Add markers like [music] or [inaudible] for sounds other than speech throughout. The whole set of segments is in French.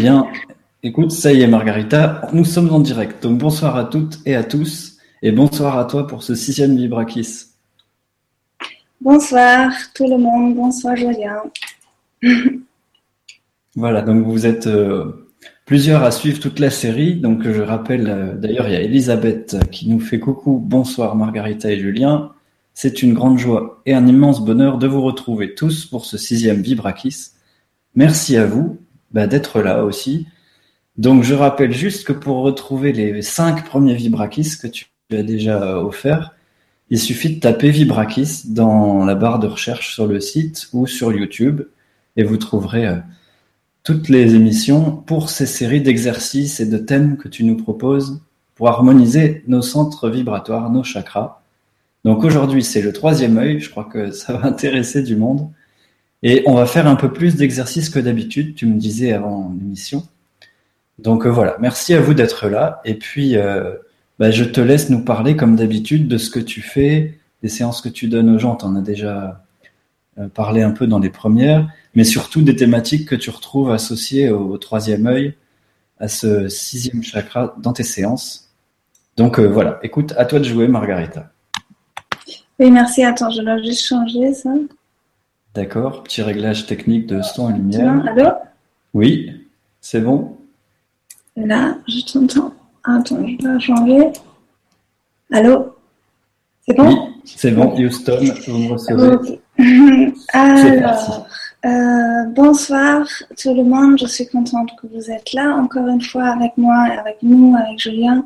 bien. Écoute, ça y est, Margarita, nous sommes en direct. Donc bonsoir à toutes et à tous, et bonsoir à toi pour ce sixième Vibrakis. Bonsoir tout le monde, bonsoir Julien. [laughs] voilà, donc vous êtes euh, plusieurs à suivre toute la série. Donc je rappelle, euh, d'ailleurs, il y a Elisabeth qui nous fait coucou, bonsoir Margarita et Julien. C'est une grande joie et un immense bonheur de vous retrouver tous pour ce sixième Vibrakis. Merci à vous bah, d'être là aussi. Donc je rappelle juste que pour retrouver les cinq premiers Vibrakis que tu as déjà offerts, il suffit de taper Vibrakis dans la barre de recherche sur le site ou sur YouTube et vous trouverez euh, toutes les émissions pour ces séries d'exercices et de thèmes que tu nous proposes pour harmoniser nos centres vibratoires, nos chakras. Donc aujourd'hui, c'est le troisième œil. Je crois que ça va [laughs] intéresser du monde. Et on va faire un peu plus d'exercices que d'habitude, tu me disais avant l'émission. Donc euh, voilà, merci à vous d'être là. Et puis, euh, bah, je te laisse nous parler comme d'habitude de ce que tu fais, des séances que tu donnes aux gens. Tu en as déjà euh, parlé un peu dans les premières, mais surtout des thématiques que tu retrouves associées au, troisième œil, à ce sixième chakra dans tes séances. Donc voilà, écoute, à toi de jouer, Margarita. Oui, merci. Attends, je dois juste changer ça. D'accord, petit réglage technique de son et lumière. Allô? Oui, c'est bon Là, je t'entends. Attends, je vais changer. Allô? C'est bon? Oui, c'est bon, Houston, vous me recevez. [laughs] Alors, euh, bonsoir tout le monde, je suis contente que vous êtes là encore une fois avec moi, avec nous, avec Julien.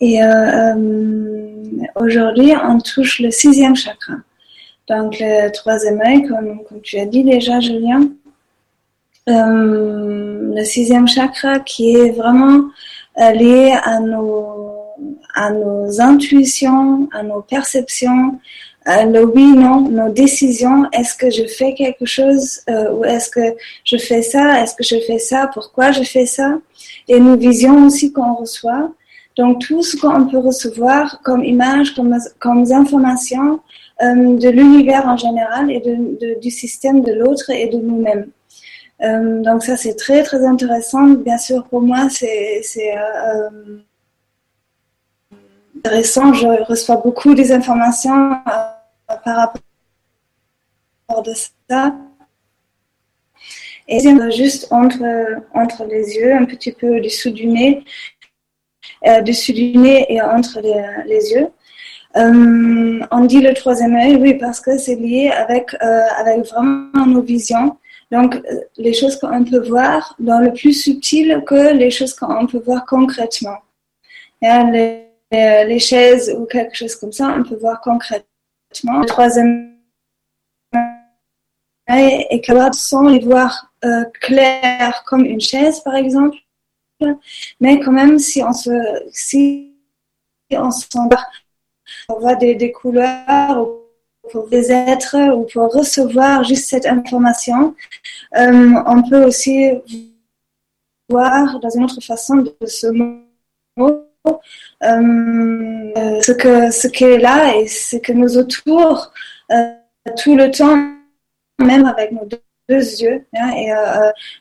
Et euh, euh, aujourd'hui, on touche le sixième chakra. Donc le troisième œil, comme, tu as dit déjà, Julien, euh, le sixième chakra qui est vraiment euh, lié à nos, à nos intuitions, à nos perceptions, à le oui, non, nos décisions. Est-ce que je fais quelque chose euh, ou est-ce que je fais ça? Est-ce que je fais ça? Pourquoi je fais ça? Et nos visions aussi qu'on reçoit. Donc tout ce qu'on peut recevoir comme image, comme, comme information, euh, de l'univers en général et de, du système de l'autre et de nous-mêmes. Euh, donc ça c'est très très intéressant. Bien sûr pour moi c'est euh, intéressant. Je reçois beaucoup des informations par rapport à ça. Et juste entre, entre les yeux, un petit peu dessous du nez, euh, dessus du nez et entre les, les yeux. Euh, on dit le troisième œil, oui, parce que c'est lié avec, euh, avec vraiment nos visions. Donc, euh, les choses qu'on peut voir dans le plus subtil que les choses qu'on peut voir concrètement. Les, chaises ou quelque chose comme ça, on peut voir concrètement. Le troisième œil est capable sans les voir euh, clair comme une chaise, par exemple. Mais quand même, si on se, si on s'embarque pour voir des, couleurs ou pour des êtres ou pour recevoir juste cette information. Euh, on peut aussi voir dans une autre façon de ce mot euh, ce que ce qui est là et ce que nous autour euh, tout le temps, même avec nos deux, yeux, hein, et,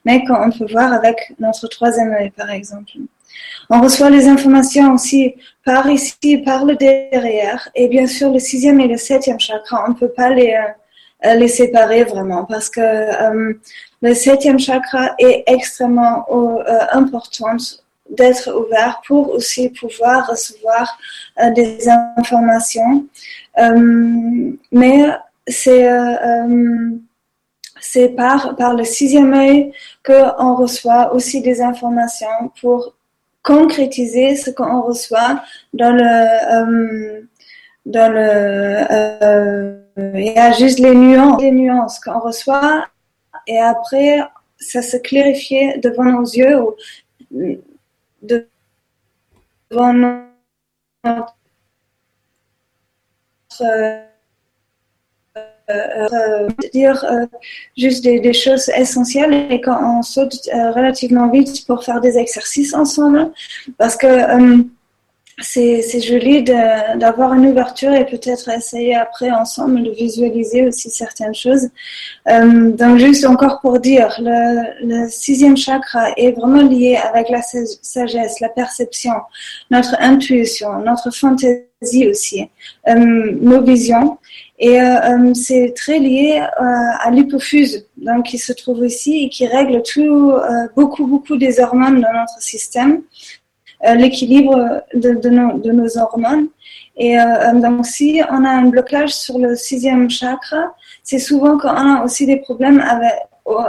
mais qu'on peut voir avec notre troisième œil, par exemple. On reçoit les informations aussi par ici, par le derrière. Et bien sûr, le sixième et le septième chakra, on ne peut pas les, euh, séparer vraiment parce que euh, le septième chakra est extrêmement euh, important d'être ouvert pour aussi pouvoir recevoir des informations. mais c'est par le sixième œil qu'on reçoit aussi des informations pour concrétiser ce qu'on reçoit dans le euh, dans le euh, il y a juste les nuances les nuances qu'on reçoit et après ça se clarifie devant nos yeux ou devant notre euh, dire euh, juste des, choses essentielles et quand on saute euh, relativement vite pour faire des exercices ensemble, parce que c'est joli d'avoir une ouverture et peut-être essayer après ensemble de visualiser aussi certaines choses. Euh, donc juste encore pour dire, le, le, sixième chakra est vraiment lié avec la sagesse, la perception, notre intuition, notre fantaisie aussi, euh, nos visions. Et euh, euh c'est très lié euh, à l'hypophyse, donc qui se trouve ici et qui règle tout, beaucoup, beaucoup des hormones dans notre système. L'équilibre de, nos, hormones. Et donc, si on a un blocage sur le sixième chakra, c'est souvent qu'on a aussi des problèmes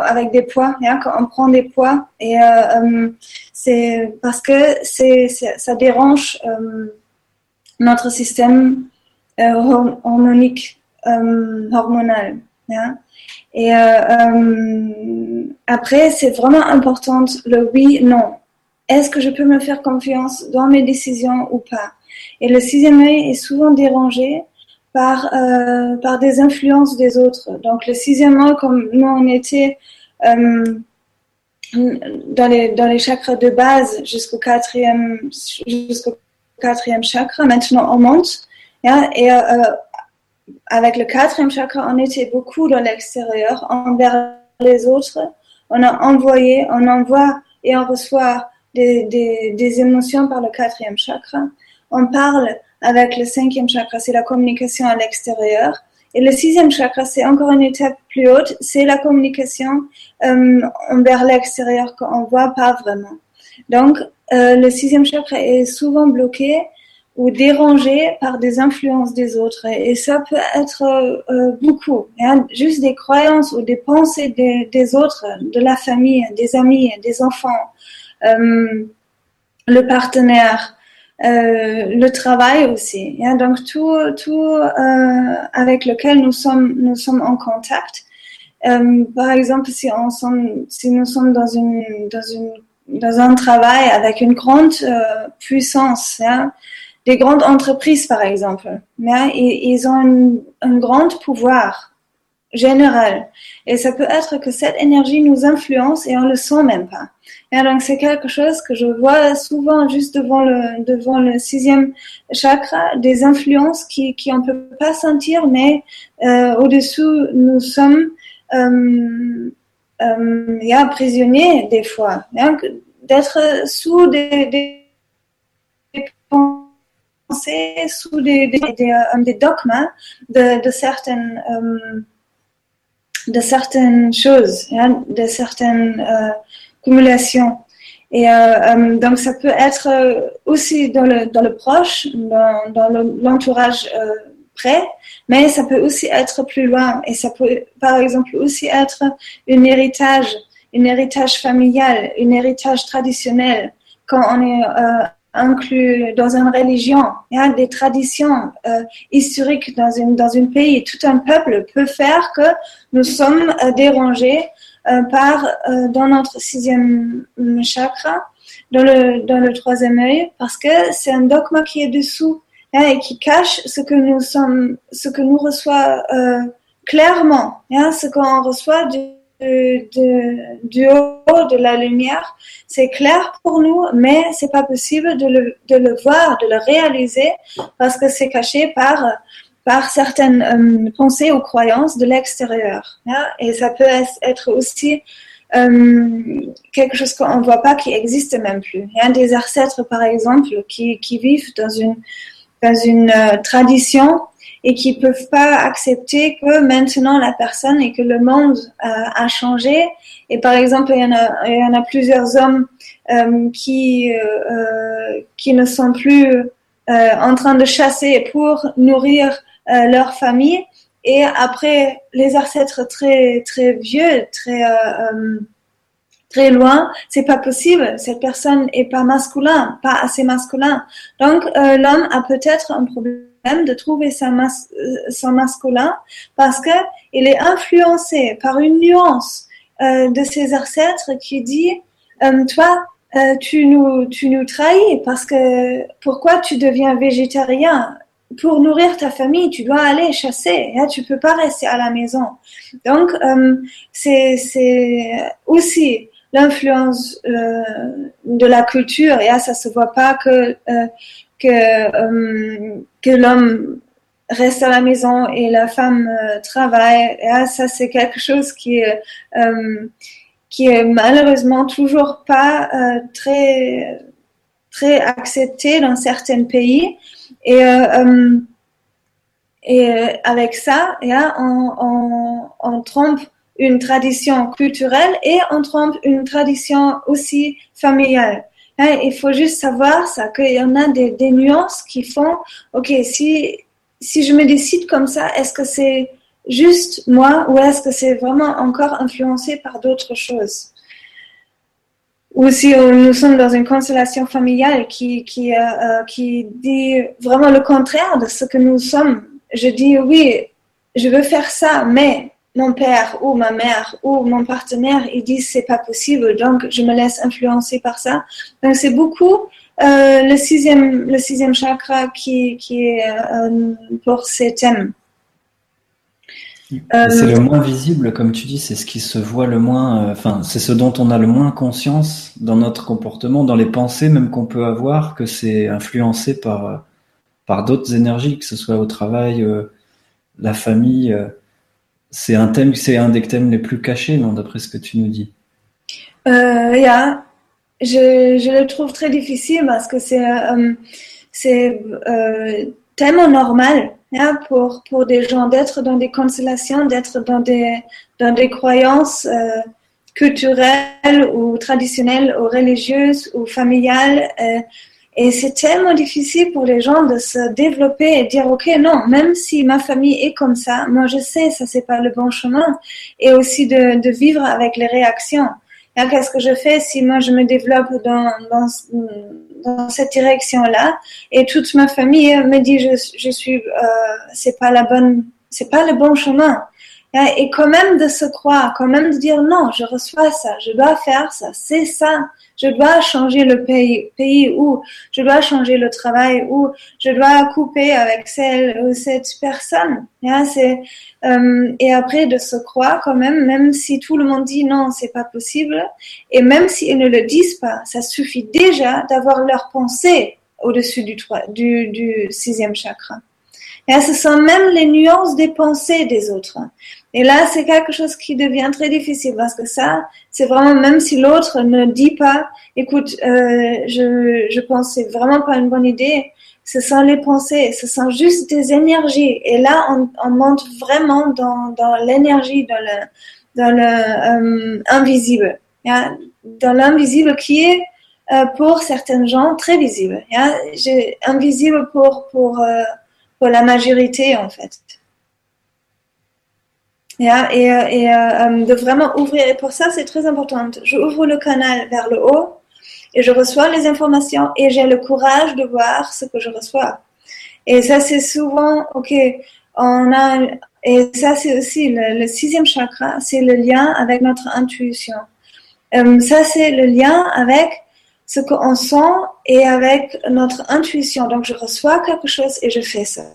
avec, des poids, hein, quand on prend des poids. Et c'est parce que ça dérange notre système euh, hormonique, hormonal. Hein. Et après, c'est vraiment important le oui, non est-ce que je peux me faire confiance dans mes décisions ou pas? Et le sixième œil est souvent dérangé par, euh, par des influences des autres. Donc le sixième œil, comme nous on était euh, dans, les, dans les chakras de base jusqu'au quatrième, jusqu'au quatrième chakra, maintenant on monte. et euh, avec le quatrième chakra, on était beaucoup dans l'extérieur, envers les autres. On a envoyé, on envoie et on reçoit des, émotions par le quatrième chakra. On parle avec le cinquième chakra, c'est la communication à l'extérieur. Et le sixième chakra, c'est encore une étape plus haute, c'est la communication euh, envers l'extérieur qu'on voit pas vraiment. Donc, euh, le sixième chakra est souvent bloqué ou dérangé par des influences des autres. Et ça peut être euh, beaucoup, hein, juste des croyances ou des pensées des, des, autres, de la famille, des amis, des enfants, euh, le partenaire, euh, le travail aussi. Hein. Donc tout, tout euh, avec lequel nous sommes, nous sommes en contact. par exemple, si, on sommes, si nous sommes dans, une, dans, une, dans un travail avec une grande puissance, hein, des grandes entreprises par exemple, hein, ils, ont un, grand pouvoir général. Et ça peut être que cette énergie nous influence et on le sent même pas. Et donc c'est quelque chose que je vois souvent juste devant le devant le sixième chakra, des influences qui qui on peut pas sentir, mais euh, au-dessous nous sommes euh, euh, yeah, prisonniers des fois, d'être sous des, des, sous des euh, dogmes de, de certaines euh, de certaines choses, hein, de certaines euh, cumulations. Et donc ça peut être aussi dans le, dans le proche, dans, dans l'entourage près, mais ça peut aussi être plus loin. Et ça peut, par exemple, aussi être un héritage, un héritage familial, un héritage traditionnel. Quand on est inclus dans une religion, a des traditions euh, historiques dans une dans un pays, tout un peuple peut faire que nous sommes euh, dérangés euh, par euh, dans notre sixième chakra, dans le dans le troisième œil, parce que c'est un dogme qui est dessous hein, et qui cache ce que nous sommes, ce que nous reçoit euh, clairement, hein, ce qu'on reçoit du de, du haut de la lumière, c'est clair pour nous, mais c'est pas possible de le, voir, de le réaliser, parce que c'est caché par, par certaines euh, pensées ou croyances de l'extérieur. Hein. Et ça peut être aussi euh, quelque chose qu'on ne voit pas qui existe même plus. Il y a des ancêtres, par exemple, qui, qui vivent dans une, dans une euh, tradition et qui peuvent pas accepter que maintenant la personne et que le monde euh, a changé. Et par exemple, il y en a, il y en a plusieurs hommes euh, qui euh, euh qui ne sont plus euh, en train de chasser pour nourrir leur famille. Et après, les ancêtres très très vieux, très très loin, c'est pas possible. Cette personne est pas masculin, pas assez masculin. Donc l'homme a peut-être un problème de trouver euh, son masculin parce que il est influencé par une nuance euh, de ses ancêtres qui dit euh, toi tu nous tu nous trahis parce que pourquoi tu deviens végétarien? Pour nourrir ta famille, tu dois aller chasser. Hein, tu peux pas rester à la maison. Donc, c'est aussi l'influence de la culture. Et là, ça se voit pas que que, que l'homme reste à la maison et la femme travaille. Et ça, c'est quelque chose qui est, est malheureusement toujours pas très, très accepté dans certains pays. Et, avec ça, on, on trompe une tradition culturelle et on trompe une tradition aussi familiale. Hein, il faut juste savoir ça, qu'il y en a des, nuances qui font, ok, si, si je me décide comme ça, est-ce que c'est juste moi ou est-ce que c'est vraiment encore influencé par d'autres choses? Ou si nous sommes dans une constellation familiale qui, qui, euh, euh, qui dit vraiment le contraire de ce que nous sommes. Je dis oui, je veux faire ça, mais mon père ou ma mère ou mon partenaire, ils disent c'est pas possible, donc je me laisse influencer par ça. Donc c'est beaucoup euh, le sixième le sixième chakra qui qui est euh, pour ces thèmes. c'est le moins visible, comme tu dis, c'est ce qui se voit le moins, euh, enfin, c'est ce dont on a le moins conscience dans notre comportement, dans les pensées même qu'on peut avoir, que c'est influencé par, par d'autres énergies, que ce soit au travail, la famille. C'est un thème, c'est un des thèmes les plus cachés, non, d'après ce que tu nous dis. Euh, yeah. je, je, le trouve très difficile parce que c'est euh, euh, tellement normal pour pour des gens d'être dans des constellations, d'être dans des dans des croyances euh, culturelles ou traditionnelles ou religieuses ou familiales. Et c'est tellement difficile pour les gens de se développer et dire, OK, non, même si ma famille est comme ça, moi je sais, ça c'est pas le bon chemin. Et aussi de, de vivre avec les réactions. Qu'est-ce que je fais si moi je me développe dans, dans, dans cette direction-là et toute ma famille me dit, je, je suis, euh, c'est pas la bonne, c'est pas le bon chemin. Et quand même de se croire, quand même de dire non, je reçois ça, je dois faire ça, c'est ça je dois changer le pays, pays ou je dois changer le travail ou je dois couper avec celle ou cette personne. c'est, euh, et après de se croire quand même, même si tout le monde dit non, c'est pas possible, et même s'ils ne le disent pas, ça suffit déjà d'avoir leur pensée au-dessus du, sixième chakra. Et ce sont même les nuances des pensées des autres. Et là, c'est quelque chose qui devient très difficile parce que ça, c'est vraiment, même si l'autre ne dit pas, écoute, euh, je, je pense c'est vraiment pas une bonne idée, ce sont les pensées, ce sont juste des énergies. Et là, on, on monte vraiment dans, dans l'énergie, dans le, dans le euh, invisible. Yeah? Dans l'invisible qui est euh, pour certains gens très visible. Yeah? Invisible pour, pour, euh, pour la majorité, en fait et, euh, euh, euh, de vraiment ouvrir. Et pour ça, c'est très important. Je ouvre le canal vers le haut et je reçois les informations et j'ai le courage de voir ce que je reçois. Et ça, c'est souvent, ok, on a, et ça, c'est aussi le, sixième chakra, c'est le lien avec notre intuition. ça, c'est le lien avec ce qu'on sent et avec notre intuition. Donc, je reçois quelque chose et je fais ça.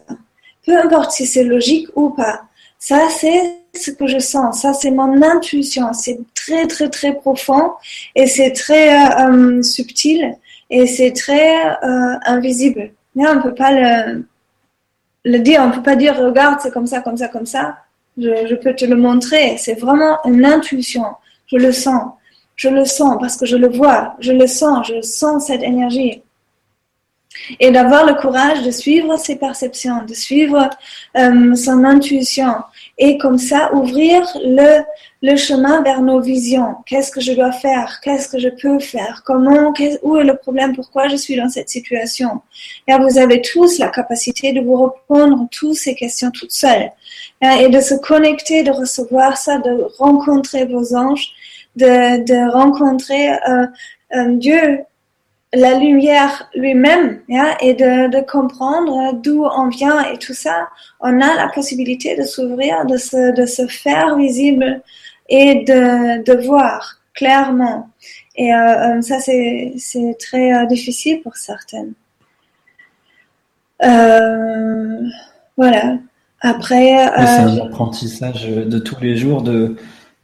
Peu importe si c'est logique ou pas. Ça, c'est ce que je sens. Ça, c'est mon intuition. C'est très, très, très profond et c'est très euh, euh, subtil et c'est très euh, invisible. On peut pas le, dire. On peut pas dire, regarde, c'est comme ça, comme ça, comme ça. Je, peux te le montrer. C'est vraiment une intuition. Je le sens. Je le sens parce que je le vois. Je le sens. Je sens cette énergie et d'avoir le courage de suivre ses perceptions, de suivre son intuition et comme ça ouvrir le, le chemin vers nos visions. Qu'est-ce que je dois faire? Qu'est-ce que je peux faire? Comment? Où est le problème? Pourquoi je suis dans cette situation? Et vous avez tous la capacité de vous répondre toutes ces questions toutes seules et de se connecter, de recevoir ça, de rencontrer vos anges, de, de rencontrer euh, euh, Dieu la lumière lui-même et de, de comprendre d'où on vient et tout ça, on a la possibilité de s'ouvrir, de se, de se faire visible et de, de voir clairement. Et euh, euh ça, c'est très euh, difficile pour certaines. Euh, voilà. Après. C'est un apprentissage de tous les jours de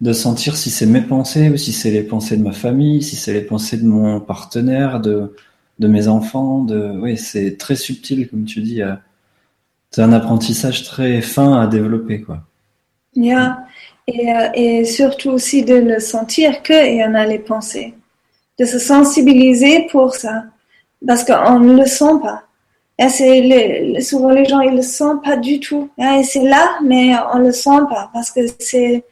de sentir si c'est mes pensées ou si c'est les pensées de ma famille, si c'est les pensées de mon partenaire, de de mes enfants. Oui, c'est très subtil, comme tu dis. C'est un apprentissage très fin à développer, quoi. Yeah. Et, euh, et surtout aussi de le sentir qu'il y en a les pensées. De se sensibiliser pour ça. Parce qu'on ne le sent pas. Et c'est souvent les gens, ils le sentent pas du tout. Et c'est là, mais on le sent pas. Parce que c'est,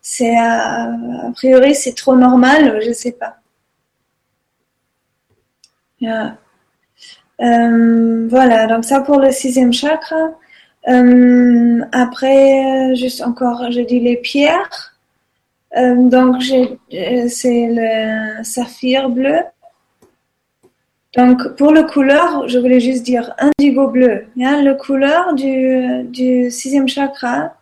c'est, euh, a priori, c'est trop normal, je sais pas. Yeah. Euh, voilà, donc ça pour le sixième chakra. Euh, après, juste encore, je dis les pierres. Donc, c'est le saphir bleu. Donc, pour le couleur, je voulais juste dire indigo bleu. Hein, le couleur du, du sixième chakra,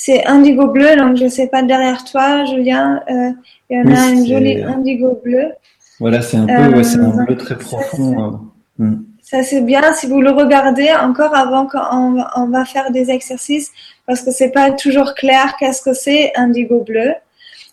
c'est indigo bleu. Donc, je ne sais pas derrière toi, Julien, euh, il y en a un joli indigo bleu. Voilà, c'est un peu, ouais, c'est un bleu très profond. Hmm. Ça, c'est bien si vous le regardez encore avant qu'on on va faire des exercices parce que c'est pas toujours clair qu'est-ce que c'est indigo bleu.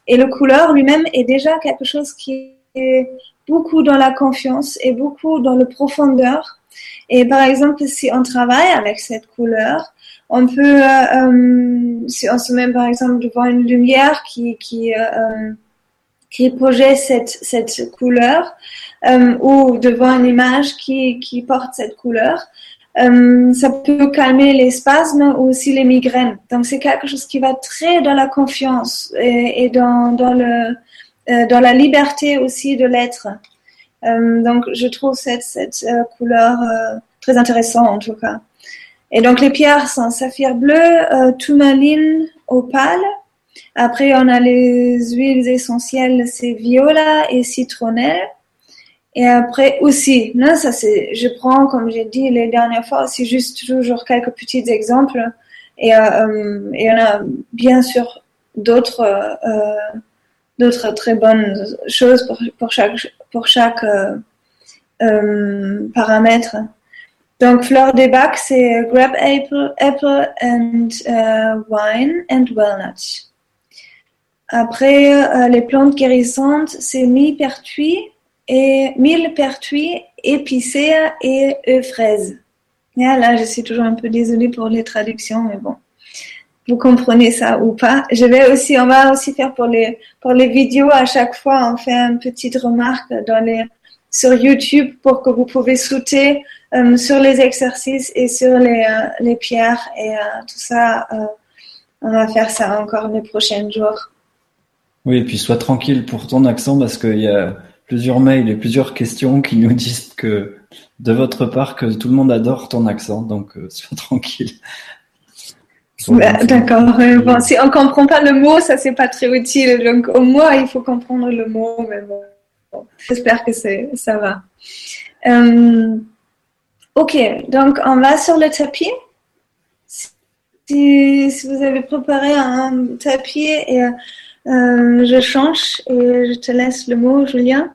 Et le couleur lui-même est déjà quelque chose qui est beaucoup dans la confiance et beaucoup dans le profondeur. Et par exemple, si on travaille avec cette couleur, on peut, euh, euh si on se met par exemple devant une lumière qui, qui euh, projette cette, cette couleur ou devant une image qui, qui porte cette couleur. Ça peut calmer les spasmes ou aussi les migraines. Donc c'est quelque chose qui va très dans la confiance et, dans, dans, le, dans la liberté aussi de l'être. Donc je trouve cette, cette couleur très intéressante en tout cas. Et donc les pierres sont saphir bleu, tourmaline, opale, après, on a les huiles essentielles, c'est viola et citronnelle. Et après aussi, non, ça c'est, je prends, comme j'ai dit les dernières fois, c'est juste toujours quelques petits exemples. Et euh, il y en a bien sûr d'autres, euh, d'autres très bonnes choses pour, pour chaque, pour chaque euh, euh paramètre. Donc, fleur des bacs, c'est grape apple, apple and uh, wine and walnut. Après, euh, les plantes guérissantes, c'est millepertuis et millepertuis, épicéa et euphraises. Ah, là, je suis toujours un peu désolée pour les traductions, mais bon, vous comprenez ça ou pas. Je vais aussi, on va aussi faire pour les pour les vidéos à chaque fois, on fait une petite remarque sur YouTube pour que vous pouvez sauter euh, sur les exercices et sur les, euh, les pierres et tout ça. on va faire ça encore les prochains jours. Oui, et puis sois tranquille pour ton accent parce qu'il y a plusieurs mails et plusieurs questions qui nous [laughs] disent que de votre part que tout le monde adore ton accent, donc euh, sois tranquille. Bah, d'accord. bon, si on comprend pas le mot, ça c'est pas très utile. Donc au moins il faut comprendre le mot, mais bon, j'espère que ça va. Euh, ok, donc on va sur le tapis. Si, vous avez préparé un tapis et euh, je change et je te laisse le mot, Julien.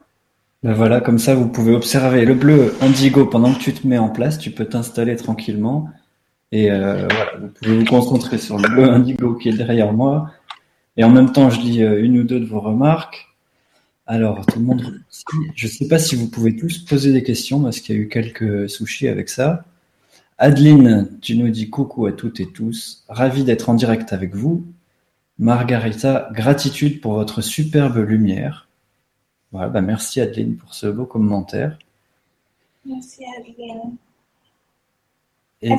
Ben voilà, comme ça vous pouvez observer le bleu indigo pendant que tu te mets en place, tu peux t'installer tranquillement et euh, voilà, vous pouvez vous concentrer sur le bleu indigo qui est derrière moi et en même temps je lis euh, une ou deux de vos remarques. Alors tout le monde, je ne sais pas si vous pouvez tous poser des questions parce qu'il y a eu quelques soucis avec ça. Adeline, tu nous dis coucou à toutes et tous, ravi d'être en direct avec vous. Margarita, gratitude pour votre superbe lumière. Voilà, bah merci Adeline pour ce beau commentaire. Merci Adeline. Et,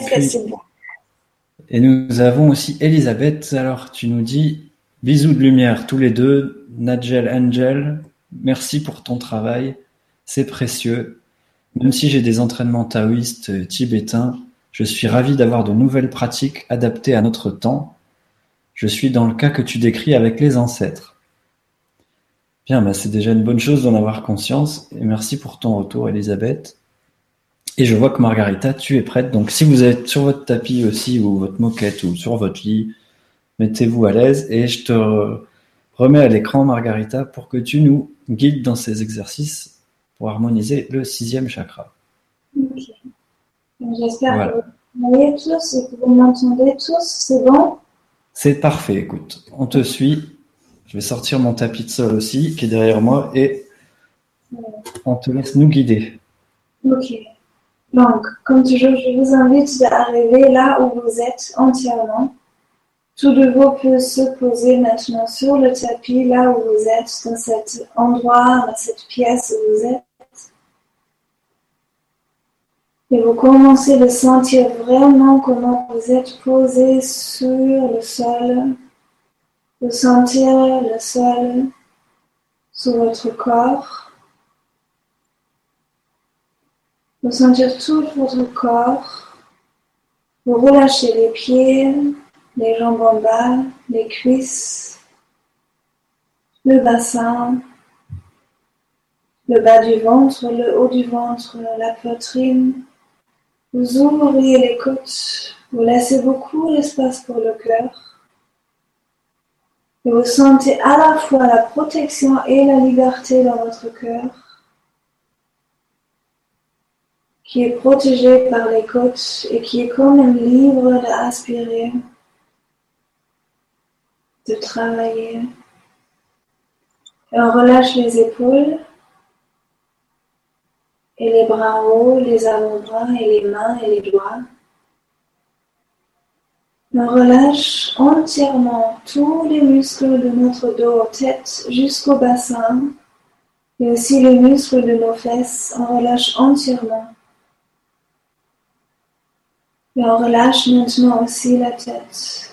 et nous avons aussi Elisabeth. Alors tu nous dis bisous de lumière tous les deux. Nigel Angel, merci pour ton travail. C'est précieux. Même si j'ai des entraînements taoïstes tibétains, je suis ravi d'avoir de nouvelles pratiques adaptées à notre temps je suis dans le cas que tu décris avec les ancêtres. Bien, bah, c'est déjà une bonne chose d'en avoir conscience. Et merci pour ton retour, Elisabeth. Et je vois que Margarita, tu es prête. Donc, si vous êtes sur votre tapis aussi, ou votre moquette, ou sur votre lit, mettez-vous à l'aise. Et je te remets à l'écran, Margarita, pour que tu nous guides dans ces exercices pour harmoniser le sixième chakra. J'espère que vous voyez tous et que vous m'entendez tous. C'est bon? C'est parfait, écoute, on te suit. Je vais sortir mon tapis de sol aussi, qui est derrière moi, et on te laisse nous guider. Ok. Donc, comme toujours, je vous invite à arriver là où vous êtes entièrement. Tout de vous peut se poser maintenant sur le tapis, là où vous êtes, dans cet endroit, dans cette pièce où vous êtes. Et vous commencez à sentir vraiment comment vous êtes posé sur le sol. Vous sentir le sol sur votre corps. Vous sentir tout votre corps. Vous relâchez les pieds, les jambes en bas, les cuisses, le bassin, le bas du ventre, le haut du ventre, la poitrine, vous ouvrez les côtes, vous laissez beaucoup d'espace pour le cœur. Et vous sentez à la fois la protection et la liberté dans votre cœur, qui est protégé par les côtes et qui est quand même libre d'aspirer, de travailler. Et on relâche les épaules et les bras hauts, les avant-bras et les mains et les doigts. On relâche entièrement tous les muscles de notre dos, tête jusqu'au bassin, et aussi les muscles de nos fesses. On relâche entièrement. Et on relâche maintenant aussi la tête,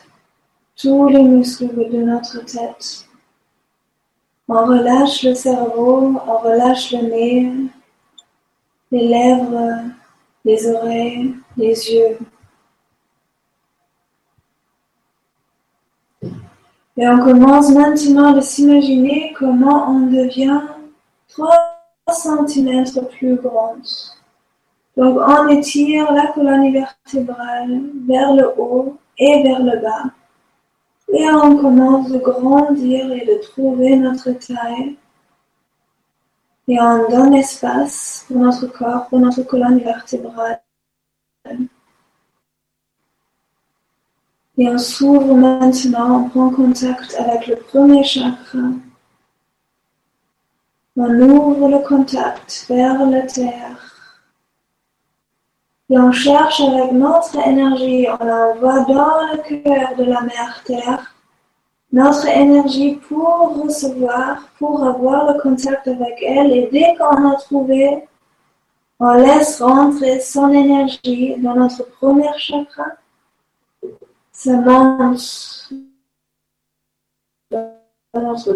tous les muscles de notre tête. On relâche le cerveau, on relâche le nez, les lèvres, les oreilles, les yeux. Et on commence maintenant à s'imaginer comment on devient 3 cm plus grand. Donc on étire la colonne vertébrale vers le haut et vers le bas. Et on commence de grandir et de trouver notre taille et on donne espace pour notre corps, pour notre colonne vertébrale. Et on s'ouvre maintenant, on prend contact avec le premier chakra. On ouvre le contact vers la terre. Et on cherche avec notre énergie, on l'envoie dans le cœur de la mère terre notre énergie pour recevoir, pour avoir le contact avec elle. Et dès qu'on a trouvé, on laisse rentrer son énergie dans notre premier chakra. Ça monte dans notre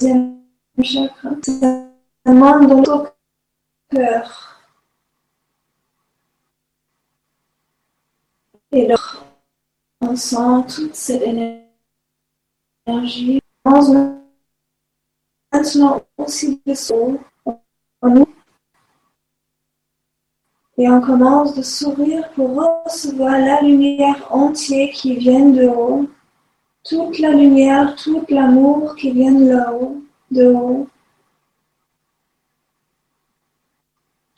deuxième chakra. Ça monte dans notre cœur. Et là, on sent toute cette énergie maintenant aussi le son en nous. Et on commence de sourire pour recevoir la lumière entière qui vient de haut. Toute la lumière, tout l'amour qui vient de là-haut, de haut.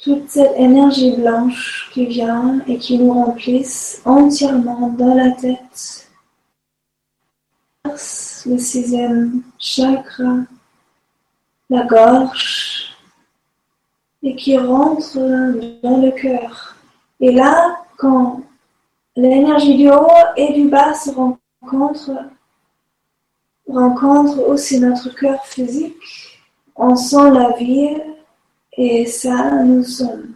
Toute cette énergie blanche qui vient et qui nous remplisse entièrement dans la tête le sixième chakra, la gorge, et qui rentre dans le cœur. Et là, quand l'énergie du haut et du bas se rencontrent, rencontre aussi notre cœur physique, on sent la vie et ça nous sommes.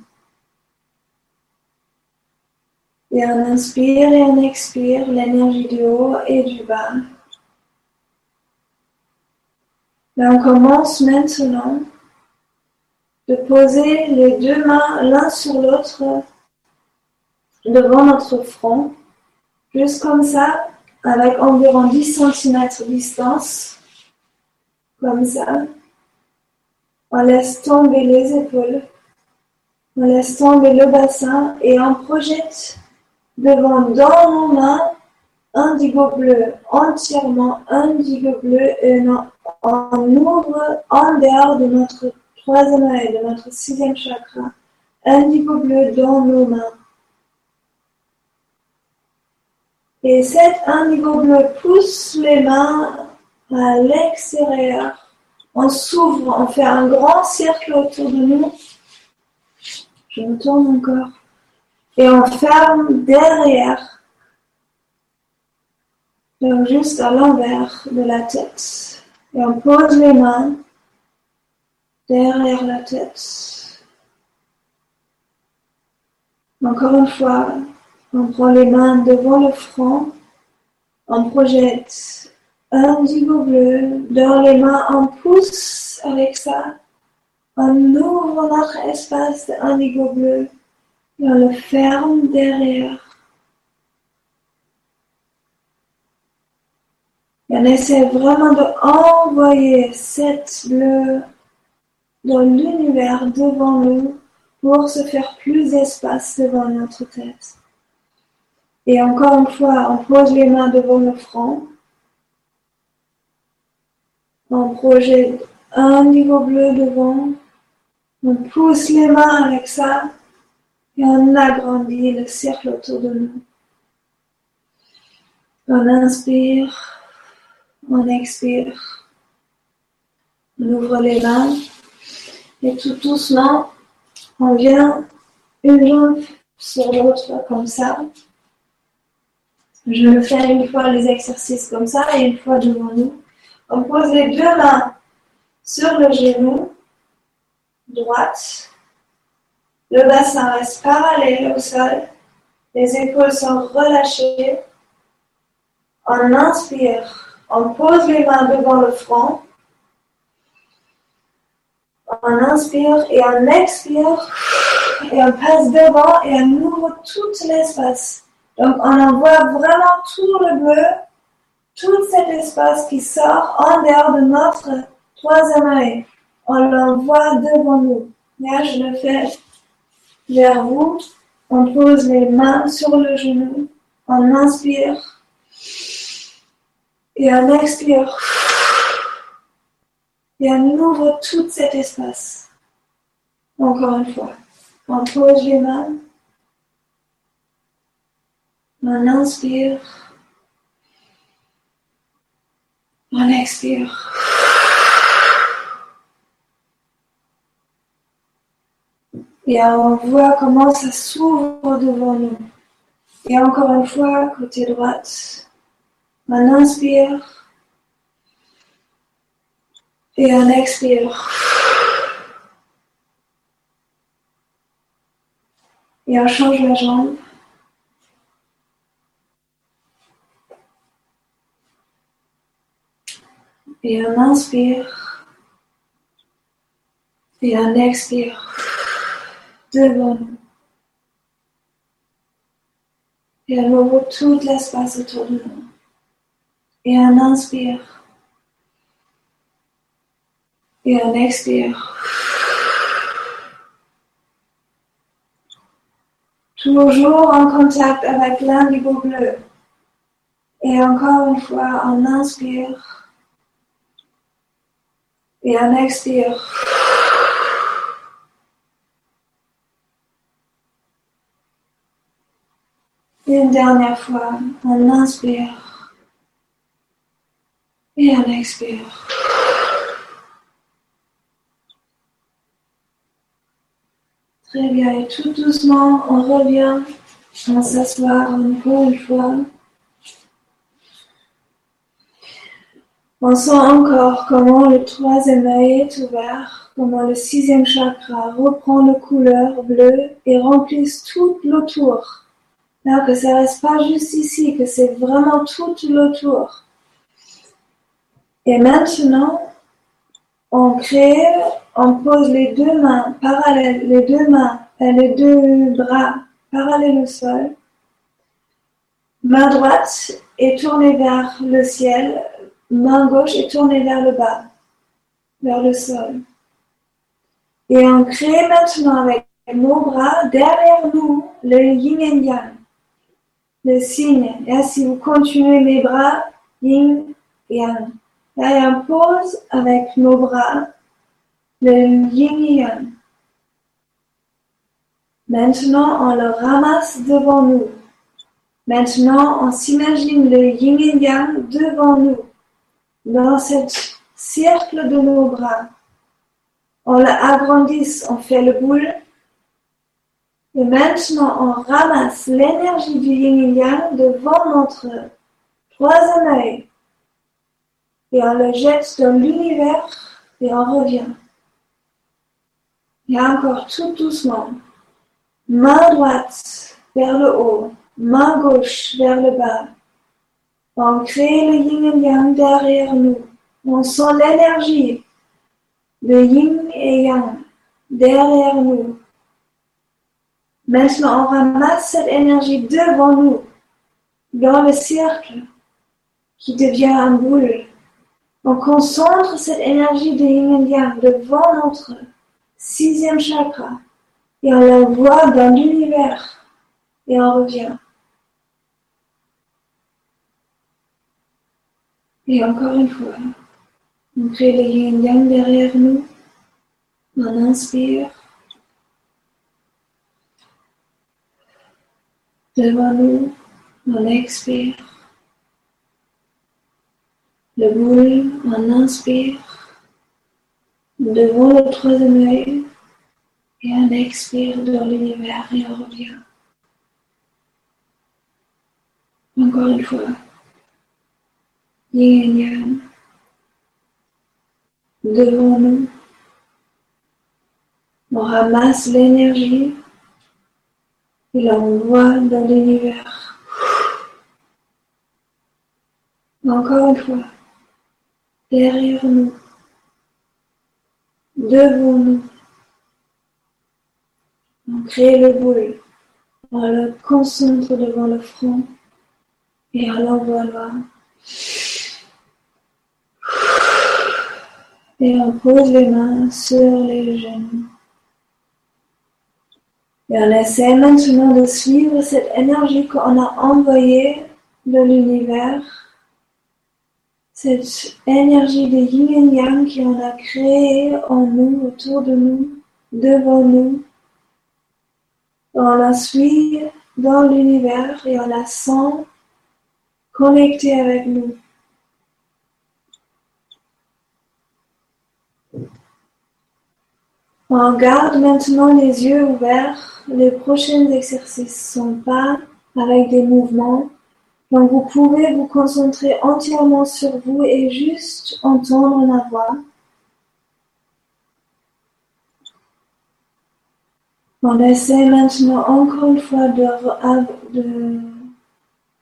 Et on inspire et on expire l'énergie du haut et du bas. on commence maintenant de poser les deux mains l'un sur l'autre devant notre front, juste comme ça, avec environ 10 cm de distance, comme ça. On laisse tomber les épaules, on laisse tomber le bassin et on projette devant dans nos mains indigo bleu, entièrement indigo bleu et on ouvre en dehors de notre troisième œil, de notre sixième chakra, indigo bleu dans nos mains. Et cet indigo bleu pousse les mains à l'extérieur. On s'ouvre, on fait un grand cercle autour de nous. Je me tourne encore. Et on ferme derrière. Donc juste à l'envers de la tête. Et on pose les mains derrière la tête. Encore une fois, on prend les mains devant le front. On projette un bleu dans les mains. On pousse avec ça. On ouvre notre espace d'indigo bleu et on le ferme derrière. Et on essaie vraiment d'envoyer cette bleu dans l'univers devant nous pour se faire plus d'espace devant notre tête. Et encore une fois, on pose les mains devant le front. On projette un niveau bleu devant. On pousse les mains avec ça et on agrandit le cercle autour de nous. On inspire, on expire. On ouvre les mains et tout doucement, on vient une jambe sur l'autre comme ça. Je vais faire une fois les exercices comme ça et une fois devant nous. On pose les deux mains sur le genou droite. Le bassin reste parallèle au sol. Les épaules sont relâchées. On inspire. On pose les mains devant le front. On inspire et on expire. Et on passe devant et on ouvre tout l'espace. Donc, on envoie vraiment tout le bleu, tout cet espace qui sort en dehors de notre troisième œil. On l'envoie devant nous. Là, je le fais vers vous. On pose les mains sur le genou. On inspire. Et on expire. Et on ouvre tout cet espace. Encore une fois. On pose les mains. On inspire. On expire. Et on voit comment ça s'ouvre devant nous. Et encore une fois, côté droite. On inspire. Et on expire. Et on change la jambe. Et on inspire. Et on expire devant nous. Et on ouvre tout l'espace autour de nous. Et on inspire. Et on expire. Toujours en contact avec l'indigo bleu. Et encore une fois, on inspire. Et on expire. Une dernière fois, on inspire. Et on expire. Très bien. Et tout doucement, on revient. On s'asseoir encore une fois. On sent encore comment le troisième œil est ouvert, comment le sixième chakra reprend le couleur bleue et remplit tout l'autour. Là, que ça reste pas juste ici, que c'est vraiment tout l'autour. Et maintenant, on crée, on pose les deux mains parallèles, les deux mains, les deux bras parallèles au sol. Main droite est tournée vers le ciel, main gauche est tournée vers le bas, vers le sol. Et on crée maintenant avec nos bras derrière nous le yin et yang, le signe. Et si vous continuez mes bras, yin et yang. Et on pose avec nos bras le yin yang. Maintenant, on le ramasse devant nous. Maintenant, on s'imagine le yin et yang devant nous dans ce cercle de nos bras. On l'agrandisse, on fait le boule Et maintenant, on ramasse l'énergie du yin yang devant notre troisième œil. Et on le jette dans l'univers et on revient. Et encore tout doucement. Main droite vers le haut, main gauche vers le bas. On crée le yin et yang derrière nous. On sent l'énergie, le yin et yang derrière nous. Maintenant, on ramasse cette énergie devant nous, dans le cercle, qui devient un boule. On concentre cette énergie de yin et yang devant notre sixième chakra et on l'envoie dans l'univers et on revient. Et encore une fois, on crée le yin yang derrière nous. On inspire. Devant nous, on expire. Le boule, on inspire. Devant le troisième œil, et on expire dans l'univers et on revient. Encore une fois. Yin. Devant nous. On ramasse l'énergie et l'envoie dans l'univers. Encore une fois. Derrière nous. Devant nous. On crée le bruit. On le concentre devant le front et on l'envoie là. Et on pose les mains sur les genoux. Et on essaie maintenant de suivre cette énergie qu'on a envoyée de l'univers. Cette énergie de yin et yang qu'on a créée en nous, autour de nous, devant nous. On la suit dans l'univers et on la sent connectée avec nous. On garde maintenant les yeux ouverts. Les prochains exercices sont pas avec des mouvements. Donc vous pouvez vous concentrer entièrement sur vous et juste entendre ma voix. On essaie maintenant encore une fois de,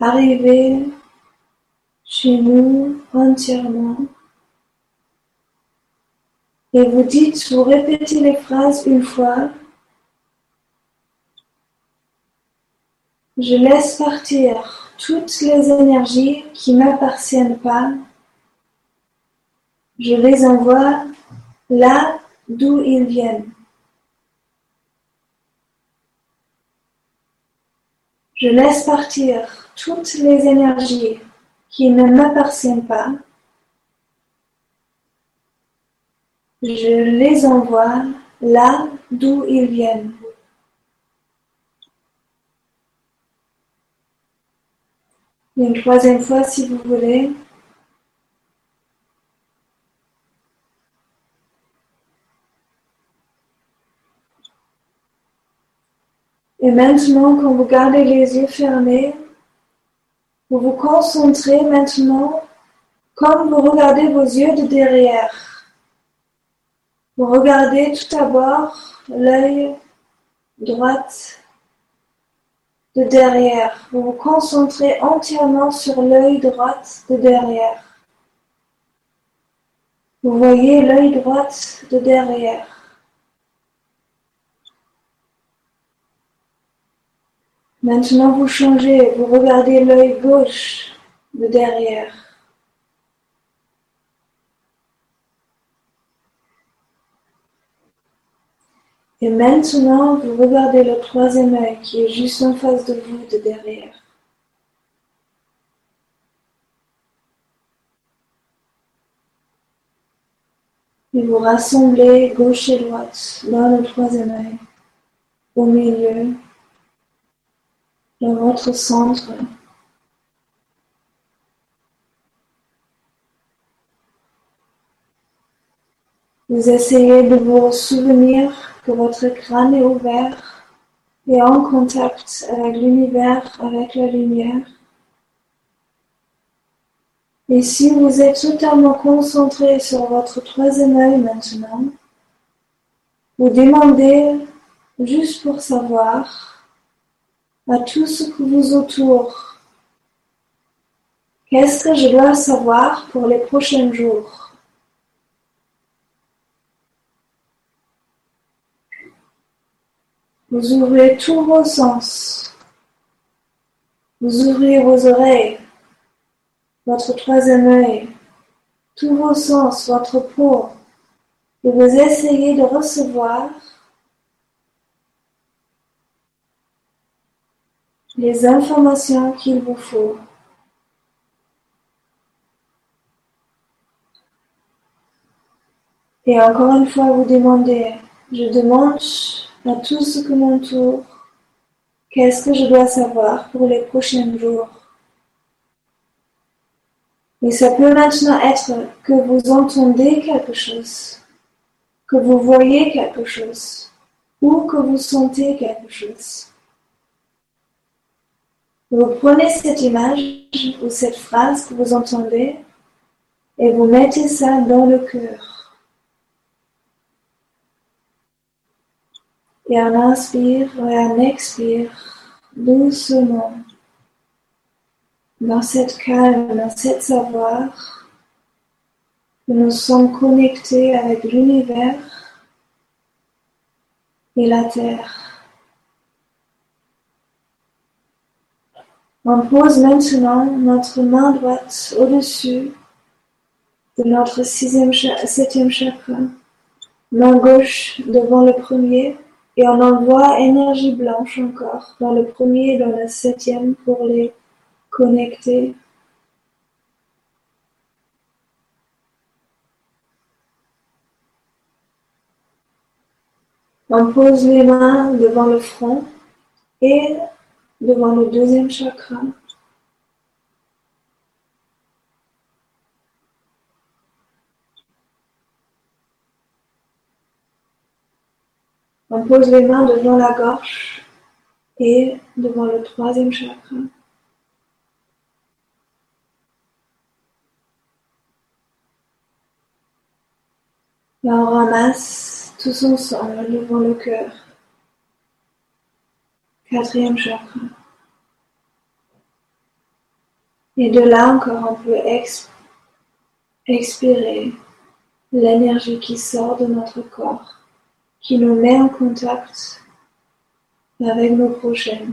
arriver chez nous entièrement. Et vous dites, vous répétez les phrases une fois. Je laisse partir toutes les énergies qui ne m'appartiennent pas. Je les envoie là d'où ils viennent. Je laisse partir toutes les énergies qui ne m'appartiennent pas. Je les envoie là d'où ils viennent. une troisième fois si vous voulez. Et maintenant, quand vous gardez les yeux fermés, vous vous concentrez maintenant comme vous regardez vos yeux de derrière. Vous regardez tout d'abord l'œil droit de derrière. Vous vous concentrez entièrement sur l'œil droit de derrière. Vous voyez l'œil droit de derrière. Maintenant, vous changez, vous regardez l'œil gauche de derrière. Et maintenant, vous regardez le troisième œil qui est juste en face de vous de derrière. Et vous rassemblez gauche et droite dans le troisième œil, au milieu dans votre centre. Vous essayez de vous souvenir que votre crâne est ouvert et en contact avec l'univers, avec la lumière. Et si vous êtes totalement concentré sur votre troisième œil maintenant, vous demandez juste pour savoir à tout ce que vous autour, qu'est-ce que je dois savoir pour les prochains jours? Vous ouvrez tous vos sens. Vous ouvrez vos oreilles, votre troisième œil, tous vos sens, votre peau, et vous essayez de recevoir les informations qu'il vous faut. Et encore une fois, vous demandez, je demande à tout ce qui m'entoure, qu'est-ce que je dois savoir pour les prochains jours? Et ça peut maintenant être que vous entendez quelque chose, que vous voyez quelque chose, ou que vous sentez quelque chose. Vous prenez cette image ou cette phrase que vous entendez et vous mettez ça dans le cœur. Et on inspire et on expire doucement dans cette calme, dans cette savoir que nous sommes connectés avec l'univers et la terre. On pose maintenant notre main droite au-dessus de notre sixième, septième chakra, main gauche devant le premier et on envoie énergie blanche encore dans le premier et dans le septième pour les connecter. On pose les mains devant le front et devant le deuxième chakra. On pose les mains devant la gorge et devant le troisième chakra. Là, on ramasse tous ensemble devant le cœur. Quatrième chakra. Et de là encore, on peut expirer l'énergie qui sort de notre corps qui nous met en contact avec nos prochains.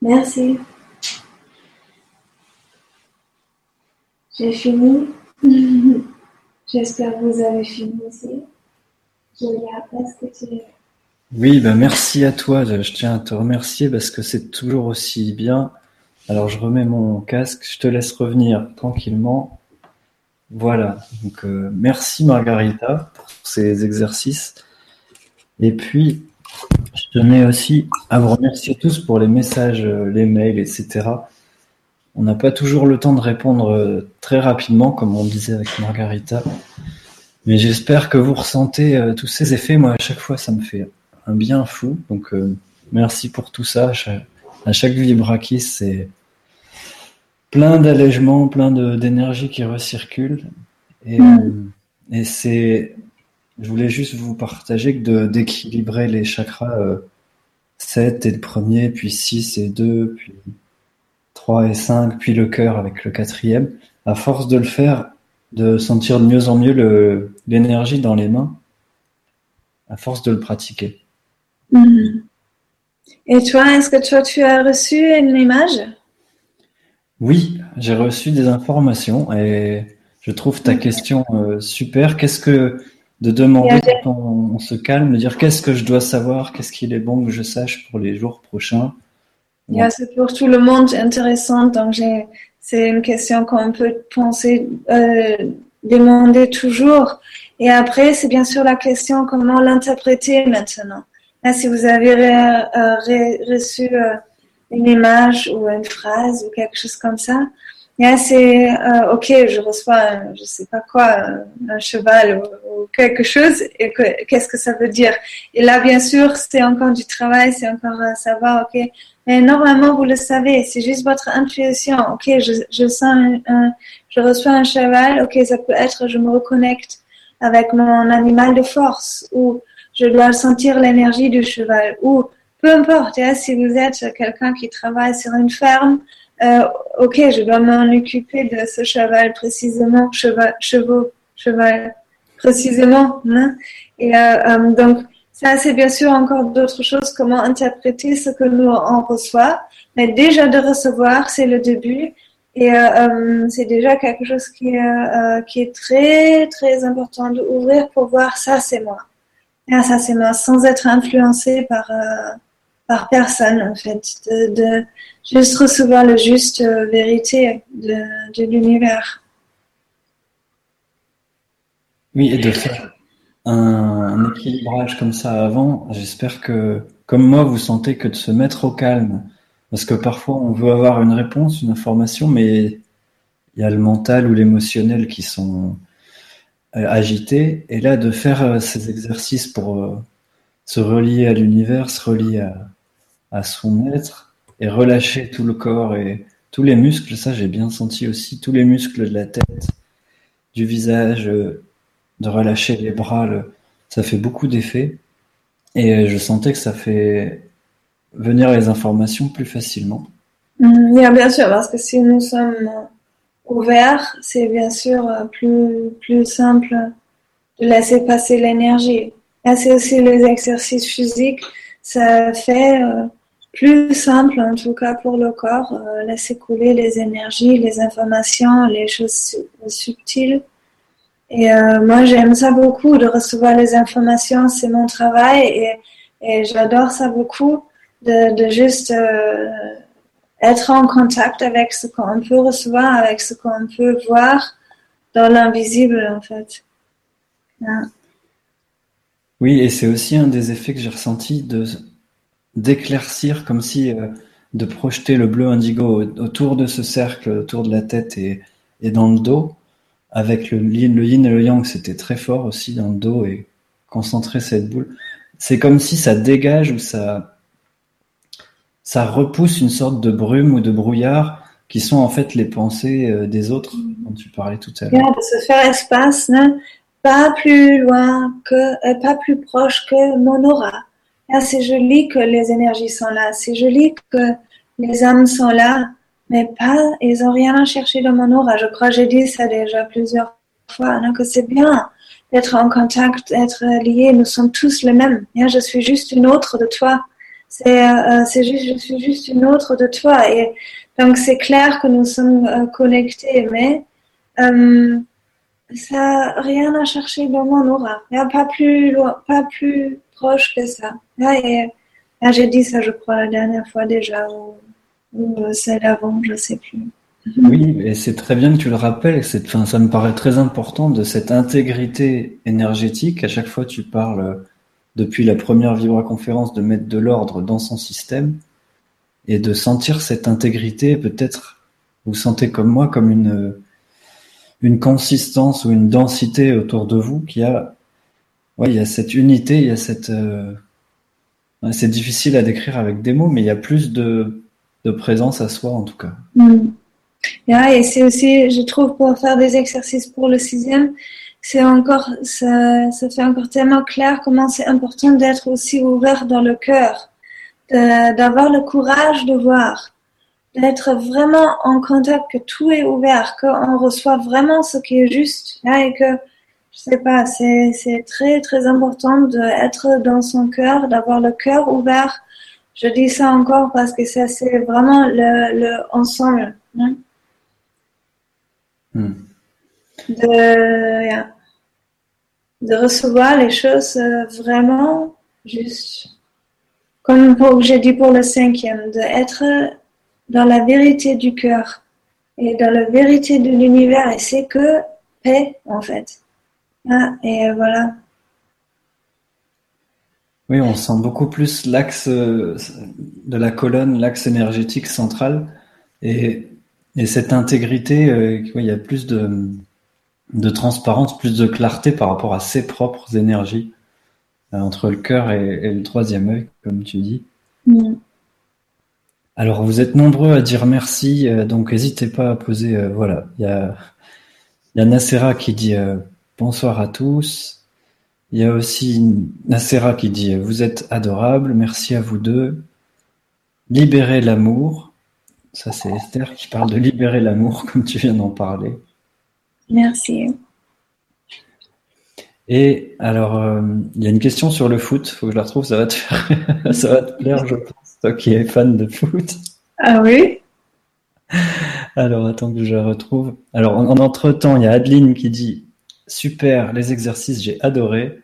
Merci. J'ai fini. [laughs] J'espère que vous avez fini aussi. Julia, est-ce que tu Oui, ben merci à toi. Je tiens à te remercier parce que c'est toujours aussi bien. Alors je remets mon casque, je te laisse revenir tranquillement. Voilà, donc euh, merci Margarita pour ces exercices. Et puis, je tenais aussi à vous remercier tous pour les messages, euh, les mails, etc. On n'a pas toujours le temps de répondre euh, très rapidement, comme on disait avec Margarita. Mais j'espère que vous ressentez tous ces effets. Moi, à chaque fois, ça me fait un bien fou. Donc, merci pour tout ça. À chaque Vibrakis, c'est plein d'allègements, plein d'énergie qui recircule. Et, mm. euh, et c'est, je voulais juste vous partager que d'équilibrer les chakras euh, 7 et le premier, puis 6 et 2, puis 3 et 5, puis le cœur avec le quatrième. À force de le faire, de sentir de mieux en mieux l'énergie dans les mains, à force de le pratiquer. Mm. Et toi, est-ce que toi, tu as reçu une image? Oui, j'ai reçu des informations et je trouve ta question euh, super. Qu'est-ce que de demander quand on, se calme, de dire qu'est-ce que je dois savoir, qu'est-ce qu'il est bon que je sache pour les jours prochains? c'est pour tout le monde intéressant. Donc c'est une question qu'on peut penser, euh, demander toujours. Et après, c'est bien sûr la question comment l'interpréter maintenant. Là, si vous avez reçu une image ou une phrase ou quelque chose comme ça, c'est euh, ok, je reçois, je sais pas quoi, un, cheval ou, quelque chose, et qu'est-ce que ça veut dire? Et là, bien sûr, c'est encore du travail, c'est encore à savoir, ok. Mais normalement, vous le savez, c'est juste votre intuition. Ok, je, je sens, un, je reçois un cheval. Ok, ça peut être, je me reconnecte avec mon animal de force, ou je dois sentir l'énergie du cheval, ou peu importe. Hein, si vous êtes quelqu'un qui travaille sur une ferme euh, ok, je dois m'en occuper de ce cheval précisément, cheval, chevaux, cheval précisément. Hein? Et euh, euh, donc, ça, c'est bien sûr encore d'autres choses, comment interpréter ce que nous en reçoit. Mais déjà de recevoir, c'est le début. Et c'est déjà quelque chose qui, est très, très important d'ouvrir pour voir ça, c'est moi. Ça, c'est moi, sans être influencé par, par personne, en fait. De, juste recevoir la juste euh, vérité de, l'univers. Oui, et de faire un, équilibrage comme ça avant, j'espère que, comme moi, vous sentez que de se mettre au calme, parce que parfois on veut avoir une réponse, une information, mais il y a le mental ou l'émotionnel qui sont euh, agités, et là de faire euh, ces exercices pour se relier à l'univers, se relier à, à son être et relâcher tout le corps et tous les muscles. Ça, j'ai bien senti aussi tous les muscles de la tête, du visage, euh, de relâcher les bras. Ça fait beaucoup d'effets et euh, je sentais que ça fait venir les informations plus facilement. Mm, bien sûr, parce que si nous sommes ouverts, c'est bien sûr euh, plus, plus simple de laisser passer l'énergie. C'est aussi les exercices physiques, ça fait plus simple, en tout cas pour le corps, euh, laisser couler les énergies, les informations, les choses subtiles. Et euh, moi, j'aime ça beaucoup de recevoir les informations, c'est mon travail et, j'adore ça beaucoup de, juste euh, être en contact avec ce qu'on peut recevoir, avec ce qu'on peut voir dans l'invisible en fait. Oui, et c'est aussi un des effets que j'ai ressenti de d'éclaircir comme si euh, de projeter le bleu indigo autour de ce cercle, autour de la tête et, et dans le dos, avec le, le yin et le yang, c'était très fort aussi dans le dos et concentrer cette boule. C'est comme si ça dégage ou ça, ça repousse une sorte de brume ou de brouillard qui sont en fait les pensées euh, des autres dont tu parlais tout à l'heure. De se faire espace, pas plus loin que, euh, pas plus proche que mon aura c'est joli que les énergies sont là, c'est joli que les âmes sont là, mais pas, ils ont rien à chercher dans mon aura. Je crois que j'ai dit ça déjà plusieurs fois, donc que c'est bien d'être en contact, d'être lié. Nous sommes tous les mêmes. je suis juste une autre de toi. Euh, c'est juste, je suis juste une autre de toi. Et donc c'est clair que nous sommes euh, connectés, mais euh, ça rien à chercher dans mon aura. Pas plus loin, pas plus proche que ça. J'ai dit ça, je crois, la dernière fois déjà, ou, ou celle avant, je ne sais plus. Oui, et c'est très bien que tu le rappelles. Ça me paraît très important de cette intégrité énergétique. À chaque fois, tu parles depuis la première vibra-conférence de mettre de l'ordre dans son système et de sentir cette intégrité. Peut-être vous sentez comme moi comme une une consistance ou une densité autour de vous qui a ouais, il y a cette unité, il y a cette. Euh, c'est difficile à décrire avec des mots, mais il y a plus de, de présence à soi en tout cas. Mm. et c'est aussi, je trouve, pour faire des exercices pour le sixième, c'est encore, ça, ça fait encore tellement clair comment c'est important d'être aussi ouvert dans le cœur, d'avoir le courage de voir, d'être vraiment en contact que tout est ouvert, qu'on reçoit vraiment ce qui est juste, et que je sais pas, c'est très très important d'être dans son cœur, d'avoir le cœur ouvert. Je dis ça encore parce que ça c'est vraiment le, le ensemble. Hein. Hmm. De, de recevoir les choses euh, vraiment juste. Comme j'ai dit pour le cinquième, d'être dans la vérité du cœur et dans la vérité de l'univers. Et c'est que paix en fait. Ah, et voilà. Oui, on sent beaucoup plus l'axe euh, de la colonne, l'axe énergétique central. Et Et cette intégrité, euh, il y a plus de, de transparence, plus de clarté par rapport à ses propres énergies euh, entre le cœur et, le troisième œil, comme tu dis. Mm. Alors, vous êtes nombreux à dire merci, euh, donc n'hésitez pas à poser. Voilà, il y a, y Nacera qui dit bonsoir à tous. Il y a aussi Nacera qui dit vous êtes adorables, merci à vous deux. Libérez l'amour. Ça, c'est Esther qui parle de libérer l'amour, [laughs] comme tu viens d'en parler. Merci. Et alors, euh, il y a une question sur le foot. Faut que je la retrouve. Ça va te faire, [laughs] ça va te plaire, je pense. Toi qui es fan de foot. Ah oui? Alors, attends que je la retrouve. Alors, en, entre-temps, il y a Adeline qui dit Super, les exercices, j'ai adoré.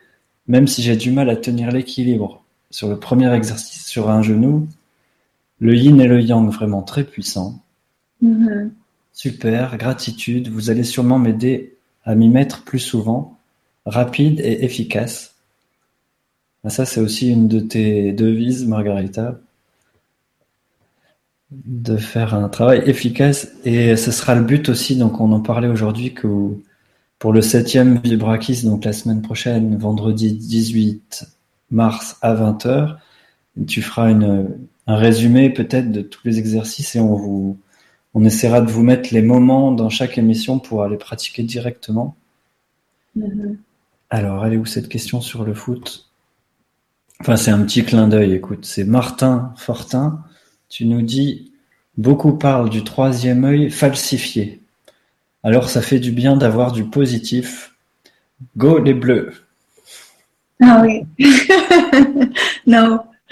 Même si j'ai du mal à tenir l'équilibre sur le premier exercice sur un genou, le yin et le yang vraiment très puissants. Mm-hmm. Super, gratitude. Vous allez sûrement m'aider à m'y mettre plus souvent rapide et efficace. Ah, ça, c'est aussi une de tes devises, Margarita, de faire un travail efficace. Et ce sera le but aussi, donc on en parlait aujourd'hui, que pour le septième Vibrakis, donc la semaine prochaine, vendredi 18 mars à 20h, tu feras une, un résumé peut-être de tous les exercices et on vous, on essaiera de vous mettre les moments dans chaque émission pour aller pratiquer directement. Mm-hmm. Alors, elle est où cette question sur le foot? Enfin, c'est un petit clin d'œil, écoute. C'est Martin Fortin. Tu nous dis Beaucoup parlent du troisième œil falsifié. Alors, ça fait du bien d'avoir du positif. Go les bleus Ah oui. [laughs] non. [laughs]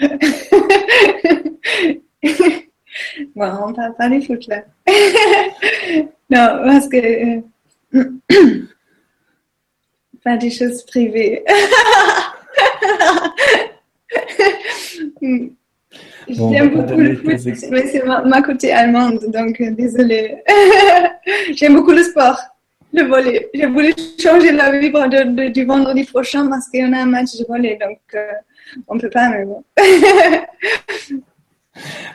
bon, on parle pas du foot là. [laughs] non, parce que. Euh, [clears throat] pas des choses privées. J'aime beaucoup le foot, mais c'est ma, côté allemande, donc euh, désolée. [laughs] J'aime beaucoup le sport, le volet. J'ai voulu changer la vie du vendredi prochain parce qu'il y en a un match de volet, donc euh, on ne peut pas, mais bon. [laughs]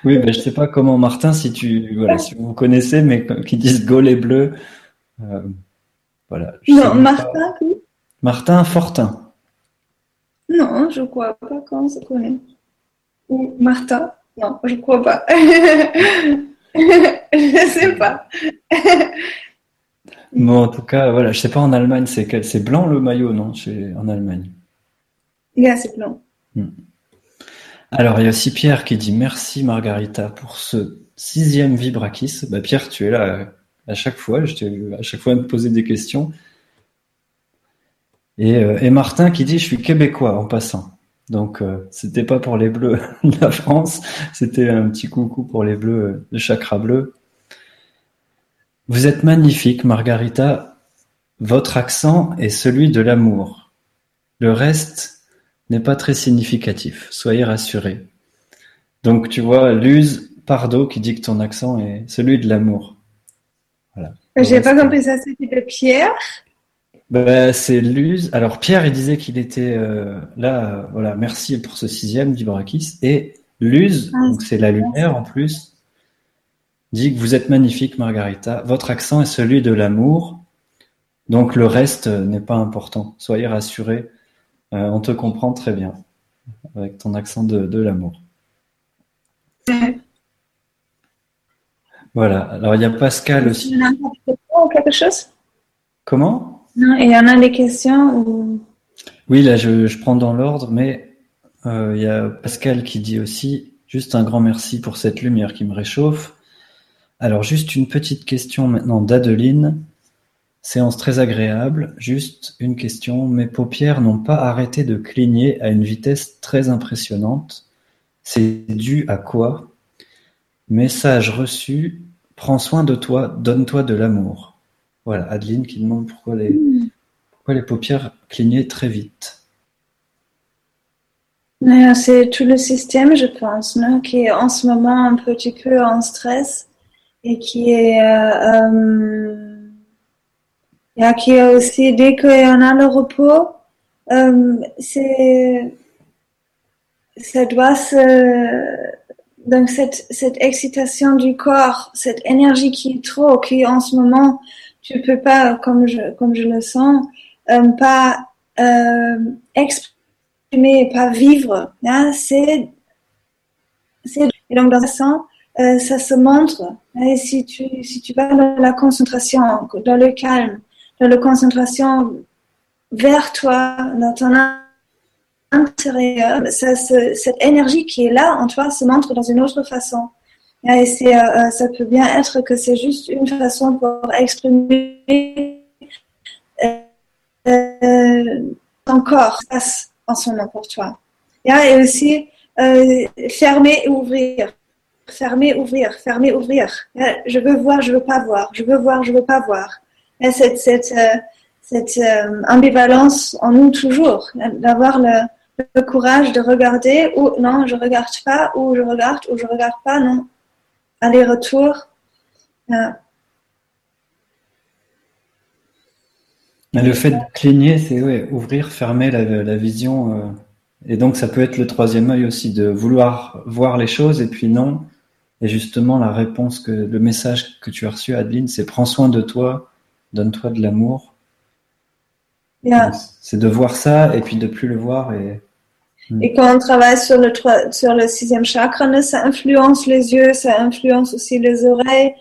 oui, ben, je ne sais pas comment, Martin, si, tu, voilà, si vous connaissez, mais qui disent go les bleus. Euh, voilà. non, Martin, oui. Martin Fortin. Non, je crois pas qu'on se connaît. Ou Martin Non, je crois pas. [laughs] je sais pas. bon, en tout cas, voilà, je sais pas en Allemagne, c'est quel C'est blanc le maillot, non C'est en Allemagne? Yeah, c'est blanc. Hmm. Alors, il y a aussi Pierre qui dit merci Margarita pour ce sixième Vibrakis. Bah, Pierre, tu es là à chaque fois. Je t'ai à chaque fois me poser des questions. Euh, et, Martin qui dit je suis québécois en passant. Donc euh, c'était pas pour les bleus [laughs] de la France, c'était un petit coucou pour les bleus de chakra bleu. Vous êtes magnifique, Margarita. Votre accent est celui de l'amour. Le reste n'est pas très significatif. Soyez rassurés. Donc tu vois, Luz Pardo qui dit que ton accent est celui de l'amour. Voilà. J'ai pas compris ça, c'était Pierre. Bah, c'est Luz. Alors Pierre, il disait qu'il était euh, là. voilà, merci pour ce sixième d'Ibrakis. Et Luz, ah, donc c'est la lumière en plus, dit que vous êtes magnifique, Margarita. Votre accent est celui de l'amour. Donc le reste n'est pas important. Soyez rassurés. Euh, on te comprend très bien avec ton accent de, l'amour. Voilà. Alors il y a Pascal aussi. quelque chose? Comment? Il y en a des questions Oui, là, je, prends dans l'ordre, mais euh, il y a Pascal qui dit aussi juste un grand merci pour cette lumière qui me réchauffe. Alors, juste une petite question maintenant d'Adeline. Séance très agréable. Juste une question. Mes paupières n'ont pas arrêté de cligner à une vitesse très impressionnante. C'est dû à quoi? Message reçu. Prends soin de toi, donne-toi de l'amour. Voilà, Adeline qui demande pourquoi les, hmm. pourquoi les paupières clignaient très vite. C'est tout le système, je pense, qui est en ce moment un petit peu en stress et qui est, euh, euh, qui est aussi, dès qu'on a le repos, euh, c'est, ça doit se, donc cette, cette excitation du corps, cette énergie qui est trop, qui en ce moment tu peux pas, comme je comme je le sens, euh, pas euh, exprimer, pas vivre. Hein, c'est et donc dans ce sens, euh, ça se montre. Et si tu si tu vas dans la concentration, dans le calme, dans la concentration vers toi, dans ton intérieur, cette énergie qui est là en toi se montre dans une autre façon. Et euh, euh, ça peut bien être que c'est juste une façon pour exprimer euh, ton corps en ce moment pour toi. Et aussi fermer et ouvrir. Fermer, ouvrir, fermer, ouvrir. Je veux voir, je veux pas voir. Je veux voir, je veux pas voir. Et cette, cette, cette ambivalence en nous toujours, d'avoir le, le courage de regarder ou non, je regarde pas, ou je regarde, ou je regarde pas, non. Aller-retour. Le fait de cligner, c'est ouvrir, fermer la, vision. Euh, et donc, ça peut être le troisième œil aussi, de vouloir voir les choses et puis non. Et justement, la réponse, que le message que tu as reçu, Adeline, c'est prends soin de toi, donne-toi de l'amour. C'est de voir ça et puis de plus le voir. Et. Et quand on travaille sur le, sur le sixième chakra, ça influence les yeux, ça influence aussi les oreilles,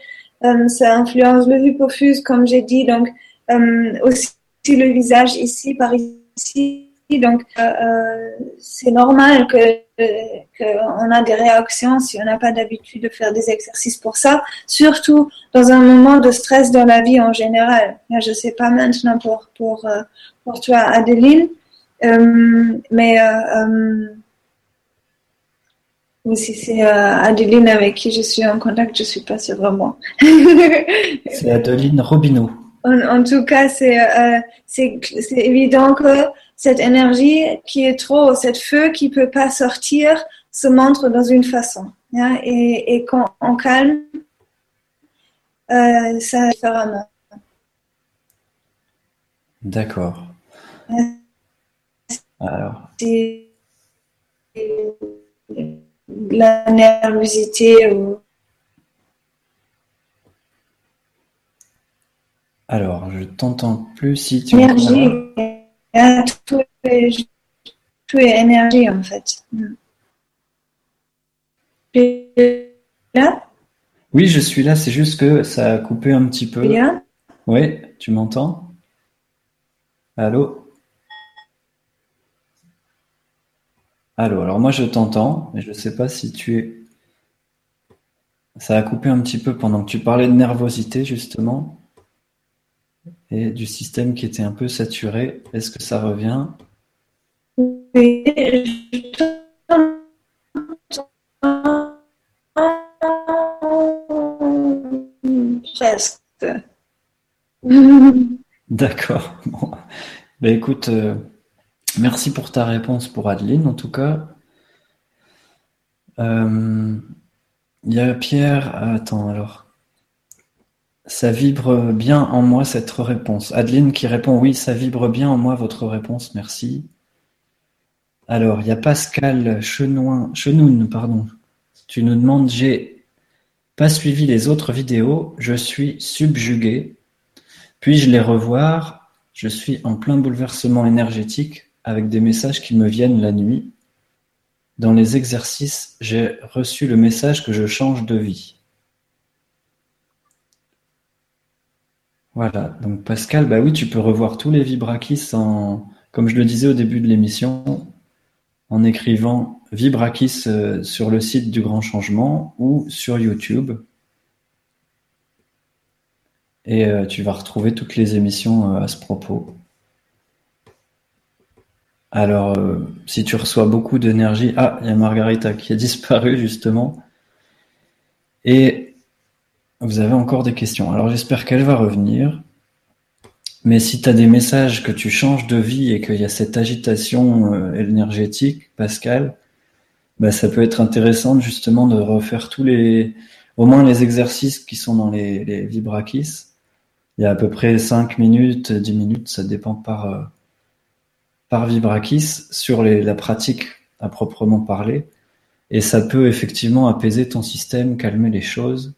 euh, ça influence le hypophyse, comme j'ai dit, donc euh, aussi le visage ici, par ici. Donc, euh, c'est normal que qu'on a des réactions si on n'a pas d'habitude de faire des exercices pour ça, surtout dans un moment de stress dans la vie en général. Je ne sais pas maintenant pour, pour, euh, pour toi, Adeline, euh, mais euh, si c'est Adeline avec qui je suis en contact, je ne suis pas sûre vraiment. [laughs] c'est Adeline Robineau. En, tout cas, c'est c'est évident que cette énergie qui est trop, cette feu qui peut pas sortir, se montre dans une façon. Hein, et, et, quand on calme, euh, ça différemment. D'accord. Alors. La nervosité ou. Alors, je t'entends plus si tu. Énergie tout est, tout est énergie en fait. là? Oui, je suis là, c'est juste que ça a coupé un petit peu. Oui, tu m'entends? Allô? Allô, alors moi je t'entends, mais je ne sais pas si tu es. Ça a coupé un petit peu pendant que tu parlais de nervosité, justement et du système qui était un peu saturé. Est-ce que ça revient? Oui, presque. D'accord. Bon. Ben, écoute, euh, merci pour ta réponse pour Adeline, en tout cas. Euh, il y a Pierre. Attends, alors. Ça vibre bien en moi cette réponse. Adeline qui répond oui, ça vibre bien en moi votre réponse, merci. Alors, il y a Pascal Chenoun, pardon. Tu nous demandes, j'ai pas suivi les autres vidéos, je suis subjugué. Puis-je les revoir? Je suis en plein bouleversement énergétique avec des messages qui me viennent la nuit. Dans les exercices, j'ai reçu le message que je change de vie. Voilà, donc Pascal, bah oui, tu peux revoir tous les Vibrakis en, comme je le disais au début de l'émission, en écrivant Vibrakis euh, sur le site du Grand Changement ou sur YouTube. Et euh, tu vas retrouver toutes les émissions euh, à ce propos. Alors, si tu reçois beaucoup d'énergie, ah, il y a Margarita qui a [laughs] disparu justement. Et vous avez encore des questions. Alors j'espère qu'elle va revenir. Mais si tu as des messages que tu changes de vie et qu'il y a cette agitation euh, énergétique, Pascal, bah, ça peut être intéressant justement de refaire tous les, au moins les exercices qui sont dans les, les vibrakis. Il y a à peu près 5 minutes, 10 minutes, ça dépend par, euh, par vibrakis sur la pratique à proprement parler. Et ça peut effectivement apaiser ton système, calmer les choses.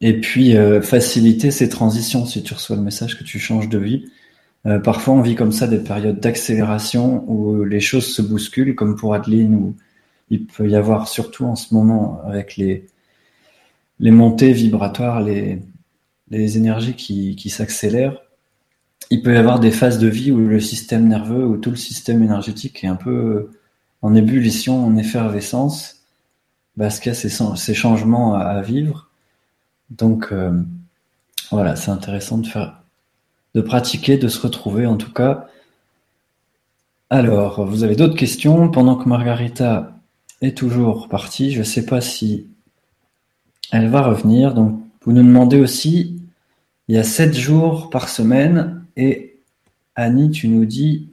Et puis euh, faciliter ces transitions si tu reçois le message que tu changes de vie. Euh, parfois, on vit comme ça des périodes d'accélération où les choses se bousculent, comme pour Adeline, où il peut y avoir, surtout en ce moment, avec les, les montées vibratoires, les, les énergies qui, qui s'accélèrent, il peut y avoir des phases de vie où le système nerveux, où tout le système énergétique est un peu en ébullition, en effervescence, parce qu'il y a ces, changements à, vivre. Donc euh, voilà, c'est intéressant de faire, de pratiquer, de se retrouver en tout cas. Alors, vous avez d'autres questions? Pendant que Margarita est toujours partie. Je ne sais pas si elle va revenir. Donc, vous nous demandez aussi, il y a sept jours par semaine et Annie, tu nous dis,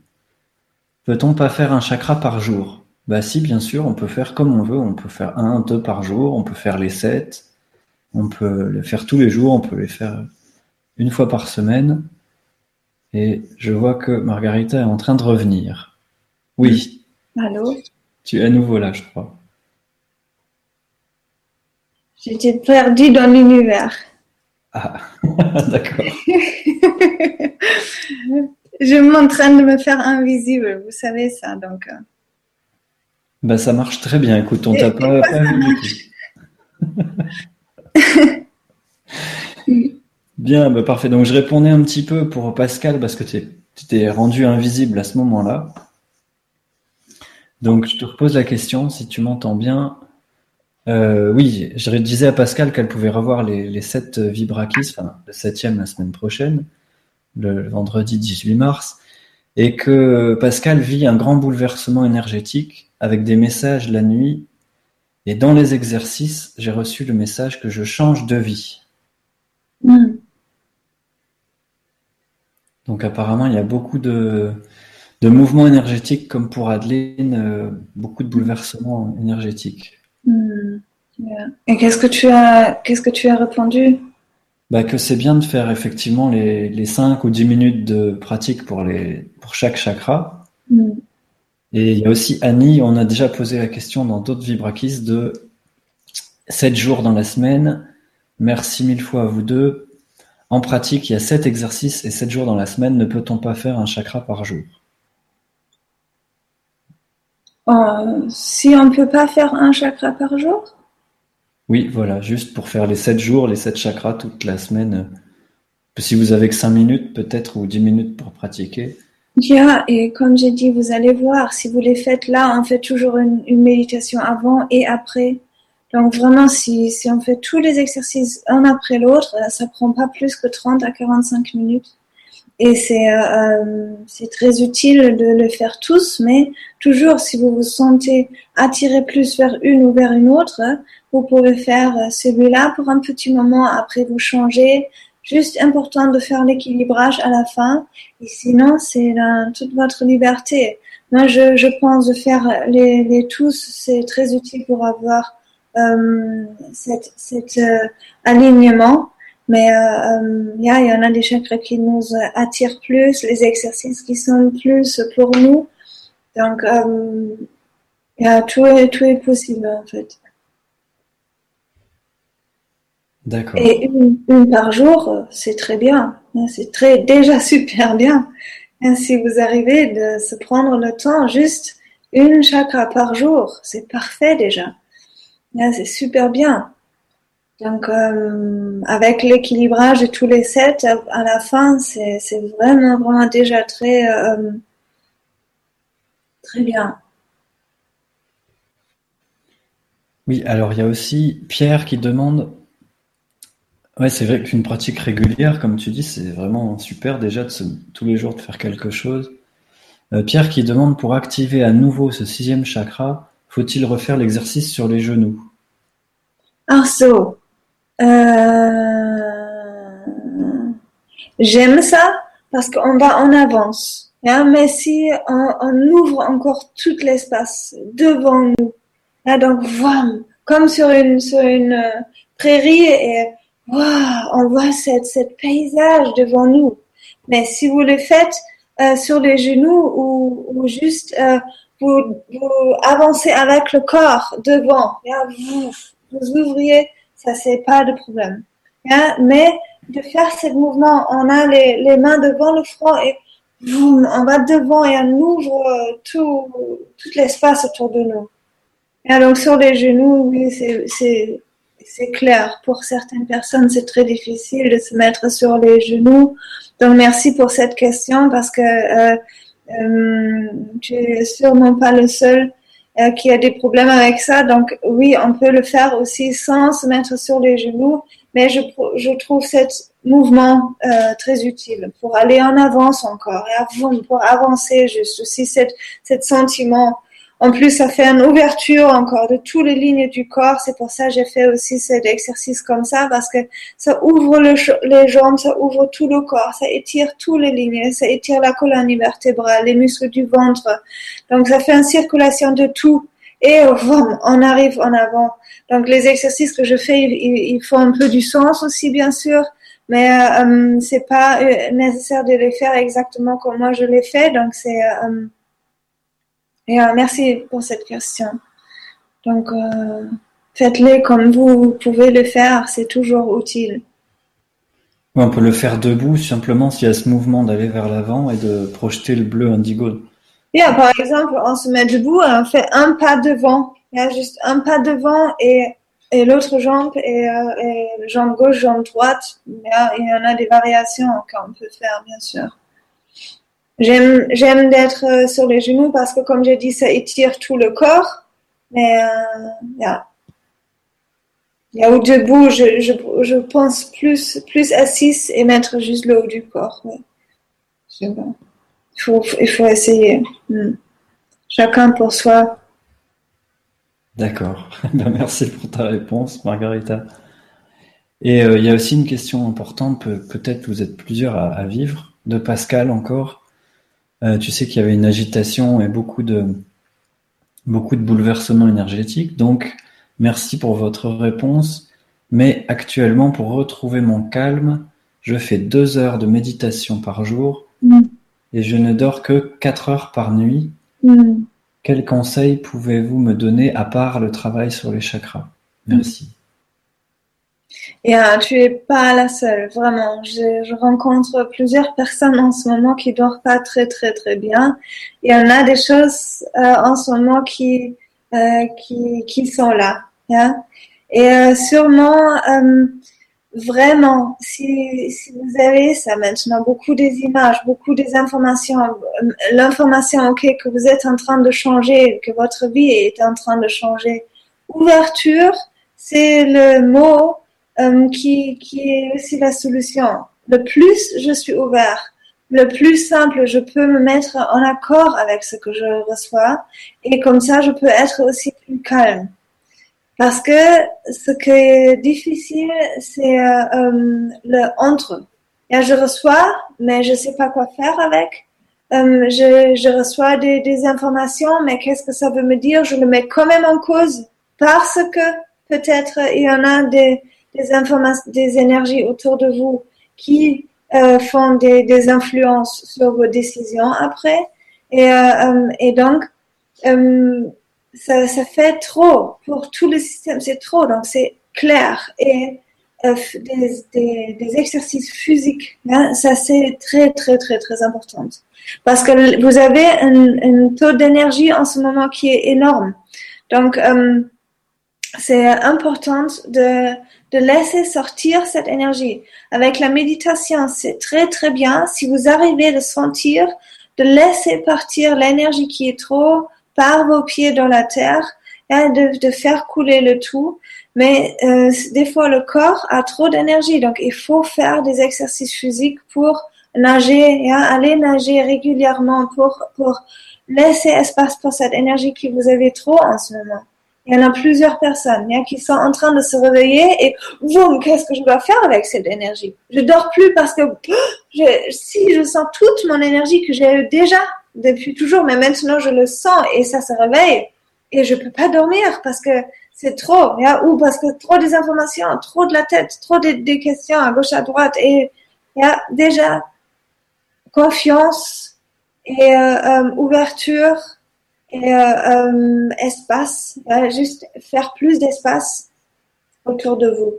peut-on pas faire un chakra par jour? Bah si, bien sûr, on peut faire comme on veut. On peut faire un, deux par jour. On peut faire les sept. On peut les faire tous les jours. On peut les faire une fois par semaine. Et je vois que Margarita est en train de revenir. Oui. Allô? Tu es à nouveau là, je crois. J'étais perdue dans l'univers. Ah, [laughs] d'accord. [laughs] [laughs] je m'entraîne de me faire invisible, vous savez ça, donc. Euh. Bah, ça marche très bien. Écoute, on t'a [laughs] pas, [laughs] bien, bah, parfait. Donc, je répondais un petit peu pour Pascal parce que tu t'es rendu invisible à ce moment-là. Donc, je te repose la question, si tu m'entends bien. Euh, oui, je disais à Pascal qu'elle pouvait revoir les, les 7 Vibrakis, enfin le septième la semaine prochaine, le vendredi 18 mars, et que Pascal vit un grand bouleversement énergétique avec des messages la nuit. Et dans les exercices, j'ai reçu le message que je change de vie. Hmm. Donc apparemment, il y a beaucoup de, de mouvements énergétiques, comme pour Adeline, euh, beaucoup de bouleversements énergétiques. Hmm. Et qu'est-ce que tu as, qu'est-ce que tu as répondu? Bah, que c'est bien de faire effectivement les, les 5 ou 10 minutes de pratique pour, les, pour chaque chakra. Hmm. Et il y a aussi Annie, on a déjà posé la question dans d'autres Vibrakis de 7 jours dans la semaine. Merci mille fois à vous deux. En pratique, il y a 7 exercices et 7 jours dans la semaine. Ne peut-on pas faire un chakra par jour? Euh, Si on ne peut pas faire un chakra par jour? Oui, voilà, juste pour faire les 7 jours, les 7 chakras toute la semaine. Si vous avez que 5 minutes peut-être ou 10 minutes pour pratiquer. Yeah, et comme j'ai dit, vous allez voir, si vous les faites là, on fait toujours une, méditation avant et après. Donc vraiment, si, si on fait tous les exercices un après l'autre, ça prend pas plus que 30 à 45 minutes. Et c'est euh, euh, très utile de le faire tous, mais toujours si vous vous sentez attiré plus vers une ou vers une autre, vous pouvez faire euh, celui-là pour un petit moment, après vous changez. Juste important de faire l'équilibrage à la fin. Et sinon, c'est toute votre liberté. Moi, je, je pense de faire les, les tous, c'est très utile pour avoir euh, cet, cet euh, alignement. Mais euh, il y en a des chakras qui nous attirent plus, les exercices qui sont plus pour nous. Donc, euh, tout, est, tout est possible en fait. D'accord. Et une, par jour, c'est très bien. C'est très déjà [laughs] super bien. Et si vous arrivez de se prendre le temps, juste une chakra par jour, c'est parfait déjà. C'est super bien. Donc, euh, avec l'équilibrage de tous les sets, à la fin, c'est vraiment, vraiment déjà très, euh, très bien. Oui, alors il y a aussi Pierre qui demande. Ouais, c'est vrai qu'une pratique régulière, comme tu dis, c'est vraiment super déjà de tous les jours de faire quelque chose. Euh, Pierre qui demande pour activer à nouveau ce sixième chakra, faut-il refaire l'exercice sur les genoux? Ah, so. Euh, j'aime ça parce qu'on va en avance. Hein, mais si on, ouvre encore tout l'espace devant nous, là donc voilà, comme sur une, sur une euh, prairie et on voit cette, cette paysage devant nous. Mais si vous le faites euh, sur les genoux ou, ou juste vous, vous avancez avec le corps devant, vous, vous ouvriez, ça c'est pas de problème. Mais de faire ce mouvement, on a les, les mains devant le front et on va devant et on ouvre euh, tout, tout l'espace autour de nous. Et donc sur les genoux, oui, c'est c'est clair. Pour certaines personnes, c'est très difficile de se mettre sur les genoux. Donc merci pour cette question parce que euh, euh, tu es sûrement pas le seul euh, qui a des problèmes avec ça. Donc oui, on peut le faire aussi sans se mettre sur les genoux, mais je, je trouve cet mouvement euh, très utile pour aller en avance encore et pour avancer juste aussi cet, cet sentiment en plus, ça fait une ouverture encore de toutes les lignes du corps. C'est pour ça que j'ai fait aussi cet exercice comme ça, parce que ça ouvre les jambes, ça ouvre tout le corps, ça étire toutes les lignes, ça étire la colonne vertébrale, les muscles du ventre. Donc, ça fait une circulation de tout. Et on arrive en avant. Donc, les exercices que je fais, ils, font un peu du sens aussi, bien sûr mais euh c'est pas euh, nécessaire de les faire exactement comme moi je les fais donc c'est euh, et euh, merci pour cette question. Donc, euh, faites-les comme vous pouvez le faire, c'est toujours utile. On peut le faire debout simplement s'il y a ce mouvement d'aller vers l'avant et de projeter le bleu indigo. Yeah, par exemple, on se met debout et on fait un pas devant. Il y a juste un pas devant et, et l'autre jambe et, euh, jambe gauche, jambe droite. Il y en a des variations qu'on peut faire, bien sûr. J'aime, j'aime d'être euh, sur les genoux parce que, comme j'ai dit, ça étire tout le corps. Mais, euh, yeah. Yeah, ou debout, je, je, je, pense plus, plus assise et mettre juste le haut du corps. Il, faut, il faut essayer. Hmm. Chacun pour soi. D'accord. [laughs] Ben, merci pour ta réponse, Margarita. Et euh, il y a aussi une question importante, peut-être vous êtes plusieurs à vivre, de Pascal encore. Euh, tu sais qu'il y avait une agitation et beaucoup de, beaucoup de bouleversements énergétiques. Donc, merci pour votre réponse. Mais actuellement, pour retrouver mon calme, je fais deux heures de méditation par jour mm. et je ne dors que quatre heures par nuit. Mm. Quels conseils pouvez-vous me donner à part le travail sur les chakras? Merci. Et euh, tu es pas la seule, vraiment. Je, rencontre plusieurs personnes en ce moment qui dorment pas très très très bien. Il y en a des choses euh, en ce moment qui euh, qui, sont là. Hein? Et sûrement, vraiment, si, si vous avez ça maintenant, beaucoup des images, beaucoup des informations, l'information ok que vous êtes en train de changer, que votre vie est en train de changer. Ouverture, c'est le mot euh, qui, qui est aussi la solution. Le plus je suis ouvert, le plus simple je peux me mettre en accord avec ce que je reçois et comme ça je peux être aussi plus calme. Parce que ce qui est difficile, c'est euh, euh le entre. Et je reçois, mais je sais pas quoi faire avec. Je, je, reçois des, des informations, mais qu'est-ce que ça veut me dire? Je le mets quand même en cause parce que peut-être il y en a des, des énergies autour de vous qui euh, font des, influences sur vos décisions après. Et, euh, euh et donc, ça, ça, fait trop pour tout le système, c'est trop, donc c'est clair. Et des, exercices physiques, hein, ça c'est très, très, très, très important. Parce que vous avez un, un taux d'énergie en ce moment qui est énorme. Donc, c'est important de, de laisser sortir cette énergie. Avec la méditation, c'est très très bien. Si vous arrivez à sentir, de laisser partir l'énergie qui est trop par vos pieds dans la terre et de, de faire couler le tout. Mais euh, des fois, le corps a trop d'énergie, donc il faut faire des exercices physiques pour nager, et aller nager régulièrement pour, pour laisser espace pour cette énergie que vous avez trop en ce moment. Il y en a plusieurs personnes qui sont en train de se réveiller et boum, qu'est-ce que je dois faire avec cette énergie? Je dors plus parce que je, si je sens toute mon énergie que j'ai déjà depuis toujours, mais maintenant je le sens et ça se réveille et je peux pas dormir parce que c'est trop, ou parce que trop des informations, trop de la tête, trop des, questions à gauche à droite et il y a déjà confiance et euh, euh, ouverture et euh, espace, juste faire plus d'espace autour de vous.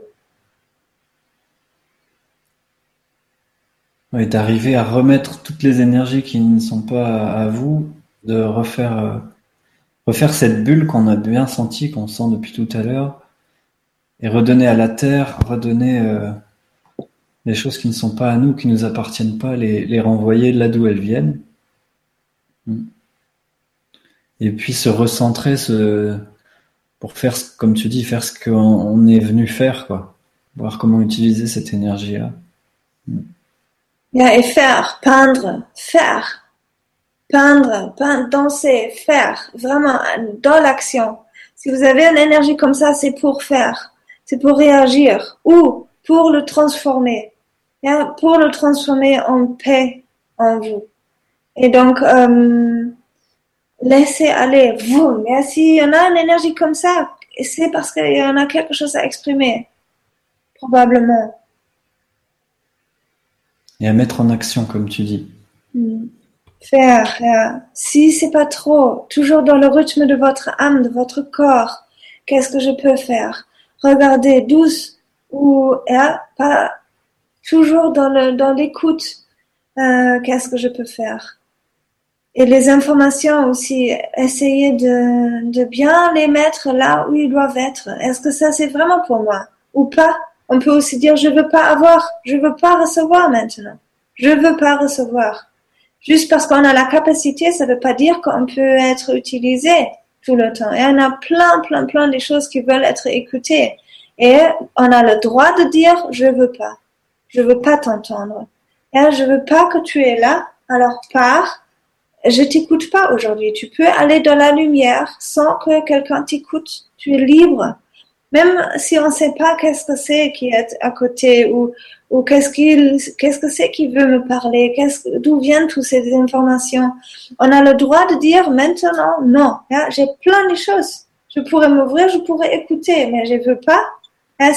Oui, d'arriver à remettre toutes les énergies qui ne sont pas à vous, de refaire, refaire cette bulle qu'on a bien sentie, qu'on sent depuis tout à l'heure, et redonner à la terre, redonner euh, les choses qui ne sont pas à nous, qui ne nous appartiennent pas, les, les renvoyer là d'où elles viennent. Hmm. Et puis se recentrer, se, pour faire, comme tu dis, faire ce qu'on est venu faire, quoi. Voir comment utiliser cette énergie-là. Hmm. et faire, peindre, faire. Peindre, peindre, danser, faire. Vraiment, dans l'action. Si vous avez une énergie comme ça, c'est pour faire c'est pour réagir ou pour le transformer, pour le transformer en paix en vous. Et donc, euh, laissez aller vous. Mais s'il y en a une énergie comme ça, c'est parce qu'il y en a quelque chose à exprimer, probablement. Et à mettre en action, comme tu dis. Hmm. Faire, faire. Si c'est pas trop, toujours dans le rythme de votre âme, de votre corps, qu'est-ce que je peux faire? Regarder douce ou pas toujours dans l'écoute euh, qu'est-ce que je peux faire? Et les informations aussi essayer de, de bien les mettre là où ils doivent être est-ce que ça c'est vraiment pour moi ou pas? On peut aussi dire je veux pas avoir je veux pas recevoir maintenant je veux pas recevoir juste parce qu'on a la capacité ça veut pas dire qu'on peut être utilisé tout le temps. Et on a plein, plein, plein de choses qui veulent être écoutées. Et on a le droit de dire je veux pas. Je veux pas t'entendre. Et je veux pas que tu es là. Alors pars. Je t'écoute pas aujourd'hui. Tu peux aller dans la lumière sans que quelqu'un t'écoute. Tu es libre. Même si on ne sait pas qu'est-ce que c'est qui est à côté ou, ou qu'est-ce qu'il, qu'est-ce que c'est qui veut me parler, qu'est-ce, d'où viennent toutes ces informations. On a le droit de dire maintenant non. J'ai plein de choses. Je pourrais m'ouvrir, je pourrais écouter, mais je veux pas. [laughs]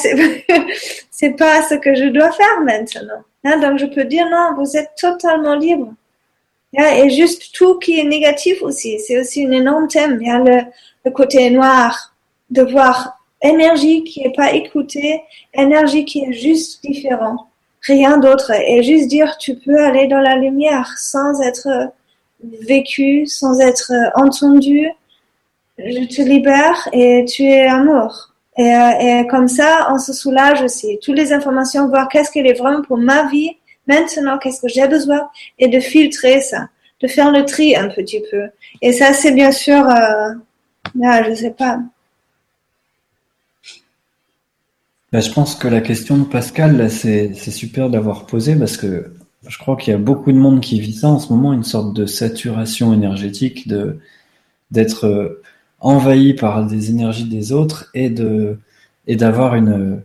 c'est pas ce que je dois faire maintenant. donc je peux dire non, vous êtes totalement libre. Et juste tout qui est négatif aussi, c'est aussi un énorme thème. Il y a le, côté noir de voir énergie qui est pas écoutée, énergie qui est juste différent, rien d'autre. Et juste dire, tu peux aller dans la lumière sans être vécu, sans être entendu. Je te libère et tu es amour. Et, et comme ça, on se soulage aussi. Toutes les informations, voir qu'est-ce qu'il est vraiment pour ma vie, maintenant, qu'est-ce que j'ai besoin, et de filtrer ça, de faire le tri un petit peu. Et ça, c'est bien sûr, euh, là, je sais pas, Bah, je pense que la question de Pascal, c'est super d'avoir posé parce que je crois qu'il y a beaucoup de monde qui vit ça en ce moment, une sorte de saturation énergétique, de d'être euh, envahi par des énergies des autres et de et d'avoir une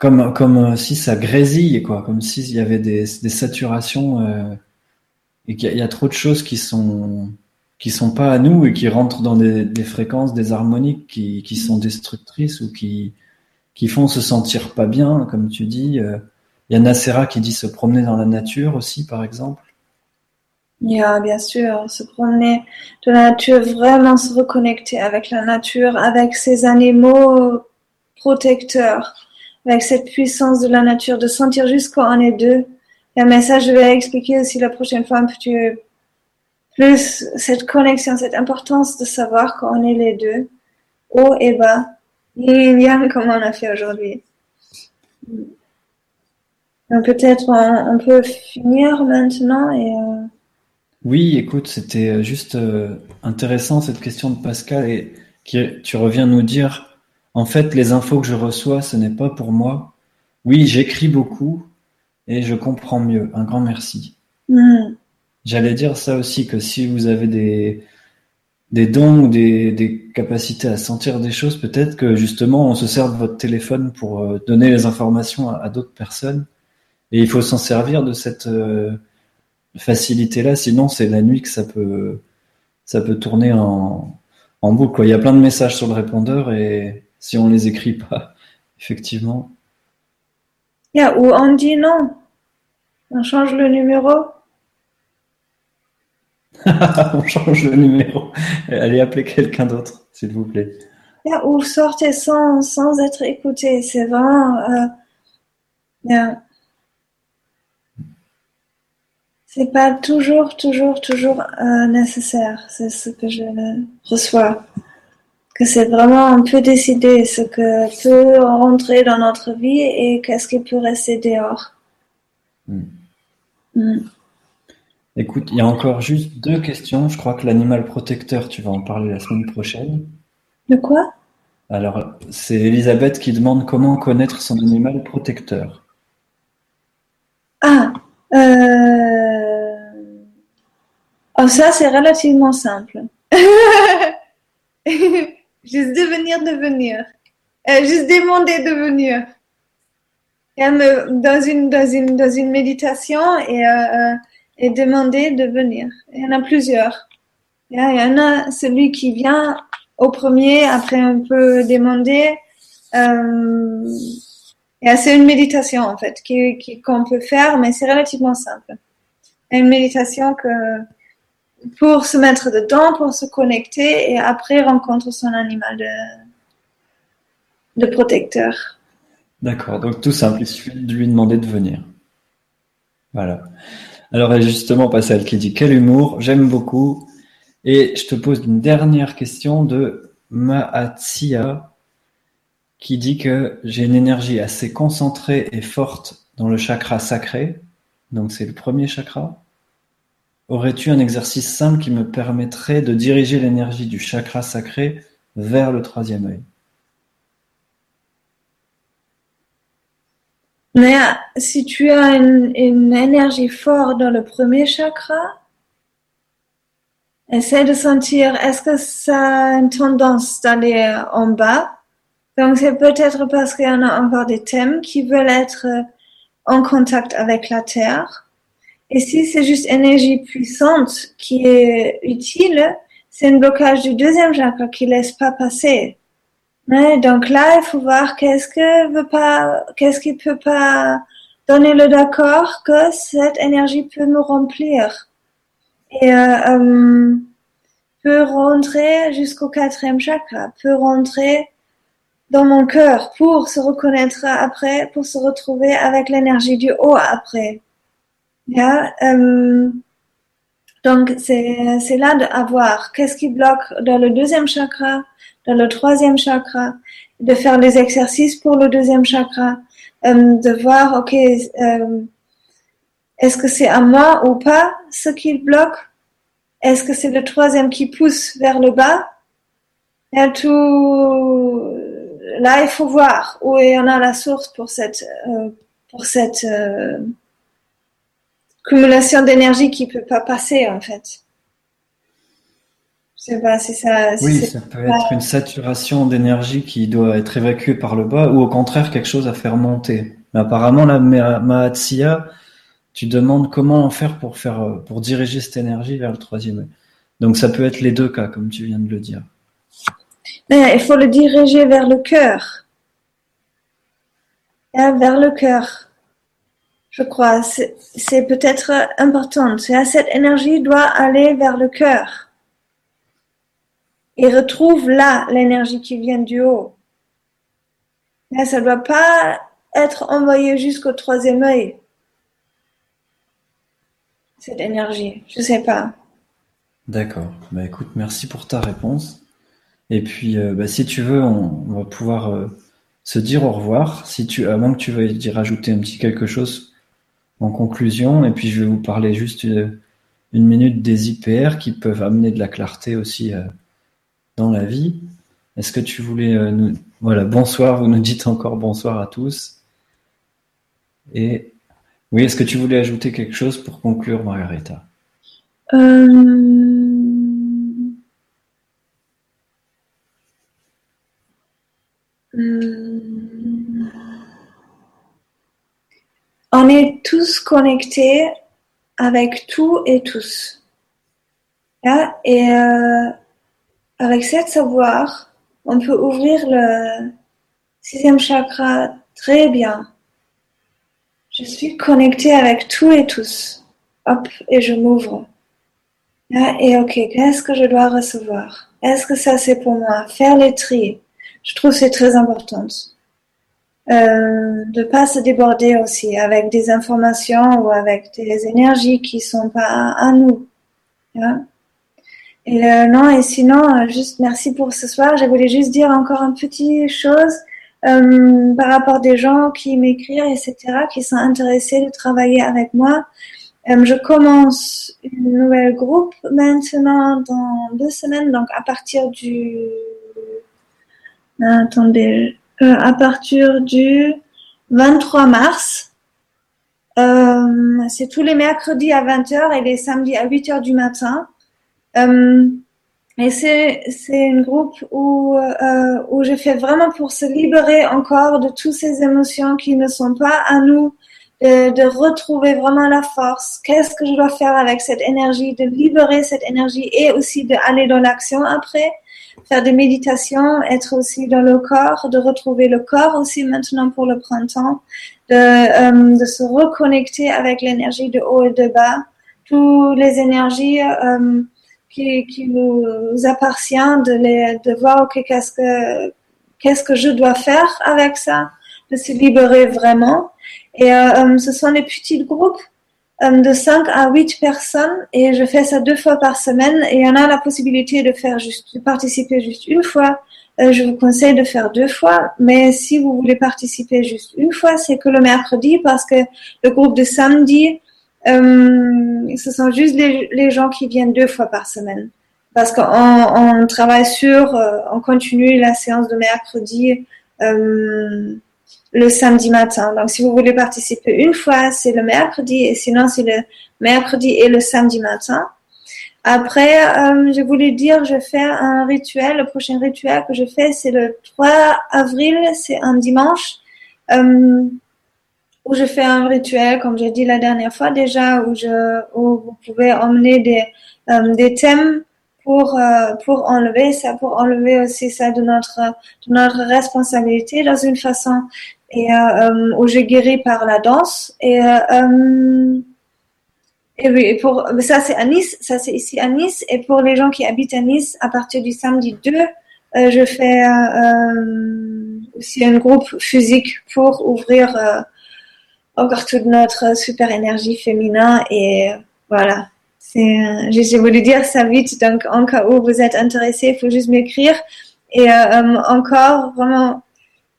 comme comme si ça grésille quoi, comme s'il y avait des, des saturations euh, et qu'il y, a trop de choses qui sont qui sont pas à nous et qui rentrent dans des, des fréquences, des harmoniques qui, qui sont destructrices ou qui qui font se sentir pas bien, comme tu dis. Euh, il y a Nacera qui dit se promener dans la nature aussi, par exemple. Yeah, bien sûr, se promener dans la nature, vraiment se reconnecter avec la nature, avec ces animaux protecteurs, avec cette puissance de la nature, de sentir juste qu'on est deux. mais ça, je vais expliquer aussi la prochaine fois un petit plus cette connexion, cette importance de savoir qu'on est les deux, haut et bas, bien comme on a fait aujourd'hui? Peut-être on, peut finir maintenant et. Euh, oui, écoute, c'était juste euh, intéressant cette question de Pascal et qui, tu reviens nous dire, en fait, les infos que je reçois, ce n'est pas pour moi. Oui, j'écris beaucoup et je comprends mieux. Un grand merci. Hmm. J'allais dire ça aussi, que si vous avez des, des dons ou des, des, capacités à sentir des choses, peut-être que justement on se sert de votre téléphone pour euh, donner les informations à, d'autres personnes. Et il faut s'en servir de cette euh, facilité-là, sinon c'est la nuit que ça peut, ça peut tourner en, en boucle. Quoi. Il y a plein de messages sur le répondeur et si on les écrit pas, [laughs] effectivement. Yeah, ou on dit non, on change le numéro. [laughs] On change le numéro. Allez appeler quelqu'un d'autre, s'il vous plaît. ou sortez sans, sans être écouté. C'est vraiment. Euh, c'est pas toujours, toujours, toujours euh, nécessaire. C'est ce que je reçois. Que c'est vraiment un peu décider ce que peut rentrer dans notre vie et qu'est-ce qui peut rester dehors. Hmm. Hmm. Écoute, il y a encore juste deux questions. Je crois que l'animal protecteur, tu vas en parler la semaine prochaine. De quoi? Alors, c'est Elisabeth qui demande comment connaître son animal protecteur. Ah, euh... oh, ça c'est relativement simple. [laughs] juste devenir, devenir. Euh, juste demander de venir. Dans une, dans une, dans une méditation et, euh, et demander de venir. Il y en a plusieurs. Il y en a celui qui vient au premier, après on peut demander. Euh, c'est une méditation en fait qu'on peut faire, mais c'est relativement simple. Une méditation que pour se mettre dedans, pour se connecter et après rencontre son animal de, protecteur. D'accord, donc tout simple, il suffit de lui demander de venir. Voilà. Alors justement, Pascal qui dit quel humour, j'aime beaucoup. Et je te pose une dernière question de Mahatsia qui dit que j'ai une énergie assez concentrée et forte dans le chakra sacré, donc c'est le premier chakra. Aurais-tu un exercice simple qui me permettrait de diriger l'énergie du chakra sacré vers le troisième œil? Si tu as une, une énergie forte dans le premier chakra, essaie de sentir est-ce que ça a une tendance d'aller en bas? Donc c'est peut-être parce qu'il y en a encore des thèmes qui veulent être euh, en contact avec la Terre. Et si c'est juste énergie puissante qui est utile, c'est un blocage du deuxième chakra qui laisse pas passer. donc là, il faut voir qu'est-ce que veut pas, qu'est-ce qui peut pas donner le d'accord que cette énergie peut nous remplir et euh, euh, peut rentrer jusqu'au quatrième chakra, peut rentrer dans mon cœur pour se reconnaître après, pour se retrouver avec l'énergie du haut après. Euh, donc c'est là d'avoir qu'est-ce qui bloque dans le deuxième chakra, dans le troisième chakra, de faire des exercices pour le deuxième chakra, euh, de voir ok euh, est-ce que c'est à moi ou pas ce qui bloque, est-ce que c'est le troisième qui pousse vers le bas, et tout là, il faut voir où il y en a la source pour cette, pour cette cumulation d'énergie qui peut pas passer, en fait. Je sais pas si ça. oui, ça peut être une saturation d'énergie qui doit être évacuée par le bas, ou au contraire quelque chose à faire monter. Mais apparemment, la Mahatsia, tu demandes comment en faire pour faire euh, pour diriger cette énergie vers le troisième. Donc ça peut être les deux cas, comme tu viens de le dire il faut le diriger vers le cœur. Vers le cœur. Je crois. C'est peut-être important. Cette énergie doit aller vers le cœur. Et retrouve là l'énergie qui vient du haut. ça ne doit pas être envoyé jusqu'au troisième œil. Cette énergie. Je ne sais pas. D'accord. Bah écoute, merci pour ta réponse. Et puis, euh, bah, si tu veux, on, va pouvoir euh, se dire au revoir. Si tu, moins que tu veuilles y rajouter un petit quelque chose en conclusion. Et puis, je vais vous parler juste une, euh, une minute des IPR qui peuvent amener de la clarté aussi dans la vie. Est-ce que tu voulais nous... Voilà, bonsoir, vous nous dites encore bonsoir à tous. Et oui, est-ce que tu voulais ajouter quelque chose pour conclure, Margarita Hmm. On est tous connectés avec tout et tous. Et euh, avec cette savoir, on peut ouvrir le sixième chakra très bien. Je suis connecté avec tout et tous. Hop, et je m'ouvre. Et ok, qu'est-ce que je dois recevoir? Est-ce que ça c'est pour moi? Faire les tri. Je trouve c'est très important. Euh, de pas se déborder aussi avec des informations ou avec des énergies qui sont pas à nous. et euh, non, et sinon, euh, juste merci pour ce soir. Je voulais juste dire encore une petite chose euh, par rapport des gens qui m'écrivent, etc., qui sont intéressés de travailler avec moi. Euh, je commence une nouvelle groupe maintenant dans deux semaines, donc à partir du... Attendez, euh, à partir du 23 mars. Euh, c'est tous les mercredis à 20h et les samedis à 8h du matin. Euh, et c'est c'est un groupe où euh, où je fais vraiment pour se libérer encore de toutes ces émotions qui ne sont pas à nous, de, de retrouver vraiment la force. Qu'est-ce que je dois faire avec cette énergie, de libérer cette énergie et aussi d'aller dans l'action après faire des méditations, être aussi dans le corps, de retrouver le corps aussi maintenant pour le printemps, de, euh, de se reconnecter avec l'énergie de haut et de bas, toutes les énergies euh, qui, qui nous appartient, de, les, de voir ok qu'est-ce que qu'est-ce que je dois faire avec ça, de se libérer vraiment. Et euh, ce sont des petits groupes de 5 à 8 personnes et je fais ça deux fois par semaine et on a la possibilité de faire juste, de participer juste une fois. Euh, je vous conseille de faire deux fois, mais si vous voulez participer juste une fois, c'est que le mercredi parce que le groupe de samedi, euh, ce sont juste les, les, gens qui viennent deux fois par semaine. Parce qu'on on travaille sur, euh, on continue la séance de mercredi. Euh, le samedi matin. Donc, si vous voulez participer une fois, c'est le mercredi, et sinon, c'est le mercredi et le samedi matin. Après, euh, je voulais dire, je fais un rituel. Le prochain rituel que je fais, c'est le 3 avril, c'est un dimanche, euh, où je fais un rituel, comme j'ai dit la dernière fois déjà, où, je, où vous pouvez emmener des, euh, des thèmes pour pour enlever ça, pour enlever aussi ça de notre de notre responsabilité dans une façon et euh, euh, où je guéris par la danse. Et et oui, pour ça c'est à Nice, ça c'est ici à Nice. Et pour les gens qui habitent à Nice, à partir du samedi 2, je fais aussi un groupe physique pour ouvrir encore toute notre super énergie féminin. Et voilà. C'est, j'ai voulu dire ça vite, donc en cas où vous êtes intéressé, il faut juste m'écrire. Et euh, encore, vraiment,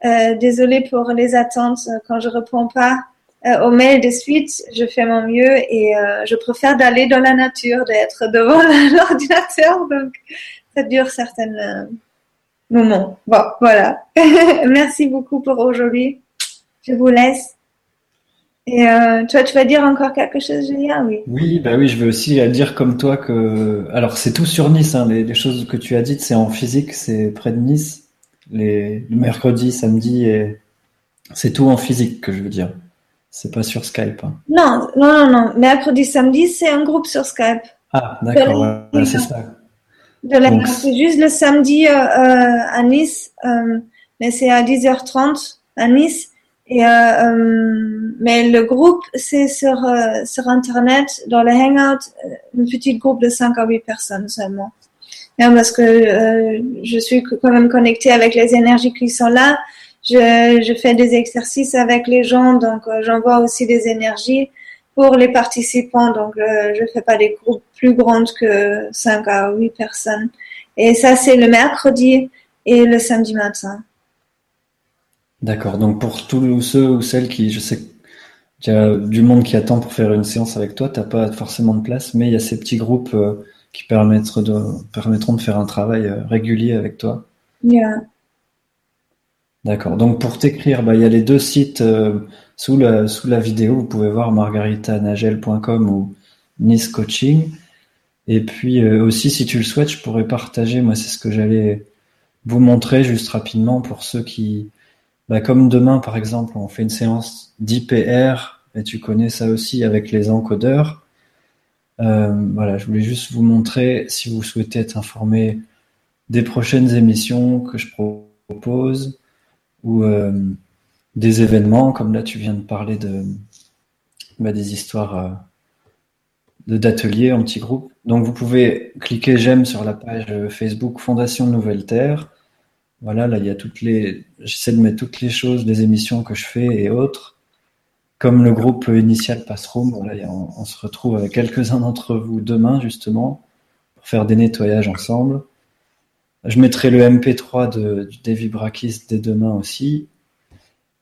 euh, désolée pour les attentes quand je réponds pas euh, aux mails de suite. Je fais mon mieux et euh, je préfère d'aller dans la nature, d'être devant [laughs] l'ordinateur. Donc, ça dure certains euh, moments. Bon, voilà. [laughs] Merci beaucoup pour aujourd'hui. Je vous laisse. Et euh, toi, tu vas dire encore quelque chose, Julien? Oui. Oui, bah oui, je veux aussi dire comme toi que. Alors, c'est tout sur Nice, hein, les, les, choses que tu as dites, c'est en physique, c'est près de Nice. Les, le mercredi, samedi, et c'est tout en physique que je veux dire. C'est pas sur Skype. Hein. Non, non, non, non. Mercredi, samedi, c'est un groupe sur Skype. Ah, d'accord, ouais, c'est ça. C'est juste le samedi euh, euh, à Nice, euh, mais c'est à 10h30 à Nice. Et, euh, mais le groupe, c'est sur, sur Internet, dans le Hangout, un petit groupe de 5 à 8 personnes seulement. Parce que je suis quand même connectée avec les énergies qui sont là. Je, fais des exercices avec les gens, donc j'envoie aussi des énergies pour les participants. Donc, je fais pas des groupes plus grands que 5 à 8 personnes. Et ça, c'est le mercredi et le samedi matin. D'accord. Donc pour tous ceux ou celles qui, je sais qu'il y a du monde qui attend pour faire une séance avec toi, t'as pas forcément de place, mais il y a ces petits groupes euh, qui permettront de, permettront de faire un travail euh, régulier avec toi. Yeah. D'accord. Donc pour t'écrire, bah, il y a les deux sites euh, sous, la, sous la vidéo. Vous pouvez voir margaritanagel.com ou Nice Coaching. Et puis aussi, si tu le souhaites, je pourrais partager. Moi, c'est ce que j'allais vous montrer juste rapidement pour ceux qui, bah, comme demain, par exemple, on fait une séance d'IPR, et tu connais ça aussi avec les encodeurs. Euh, voilà, je voulais juste vous montrer, si vous souhaitez être informé des prochaines émissions que je propose, ou euh, des événements, comme là tu viens de parler de bah, des histoires d'ateliers en petits groupes. Donc vous pouvez cliquer j'aime sur la page Facebook Fondation Nouvelle Terre. Voilà, là il y a toutes les, j'essaie de mettre toutes les choses, des émissions que je fais et autres. Comme le groupe initial Passroom, voilà, on, se retrouve avec quelques-uns d'entre vous demain justement pour faire des nettoyages ensemble. Je mettrai le MP3 de, du Davy Brakis dès demain aussi.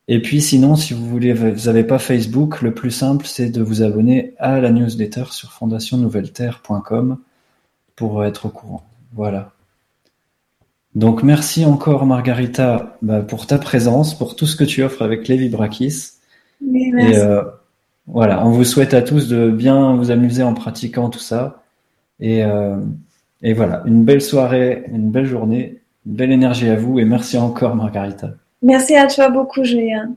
Et puis sinon, si vous voulez, vous n'avez pas Facebook, le plus simple, c'est de vous abonner à la newsletter sur fondationnouvelleterre.com pour être au courant. Voilà. Donc merci encore Margarita bah, pour ta présence, pour tout ce que tu offres avec Lévi Brakis. Et euh, voilà, on vous souhaite à tous de bien vous amuser en pratiquant tout ça. Et, euh, et voilà, une belle soirée, une belle journée, une belle énergie à vous et merci encore Margarita. Merci à toi beaucoup Julien.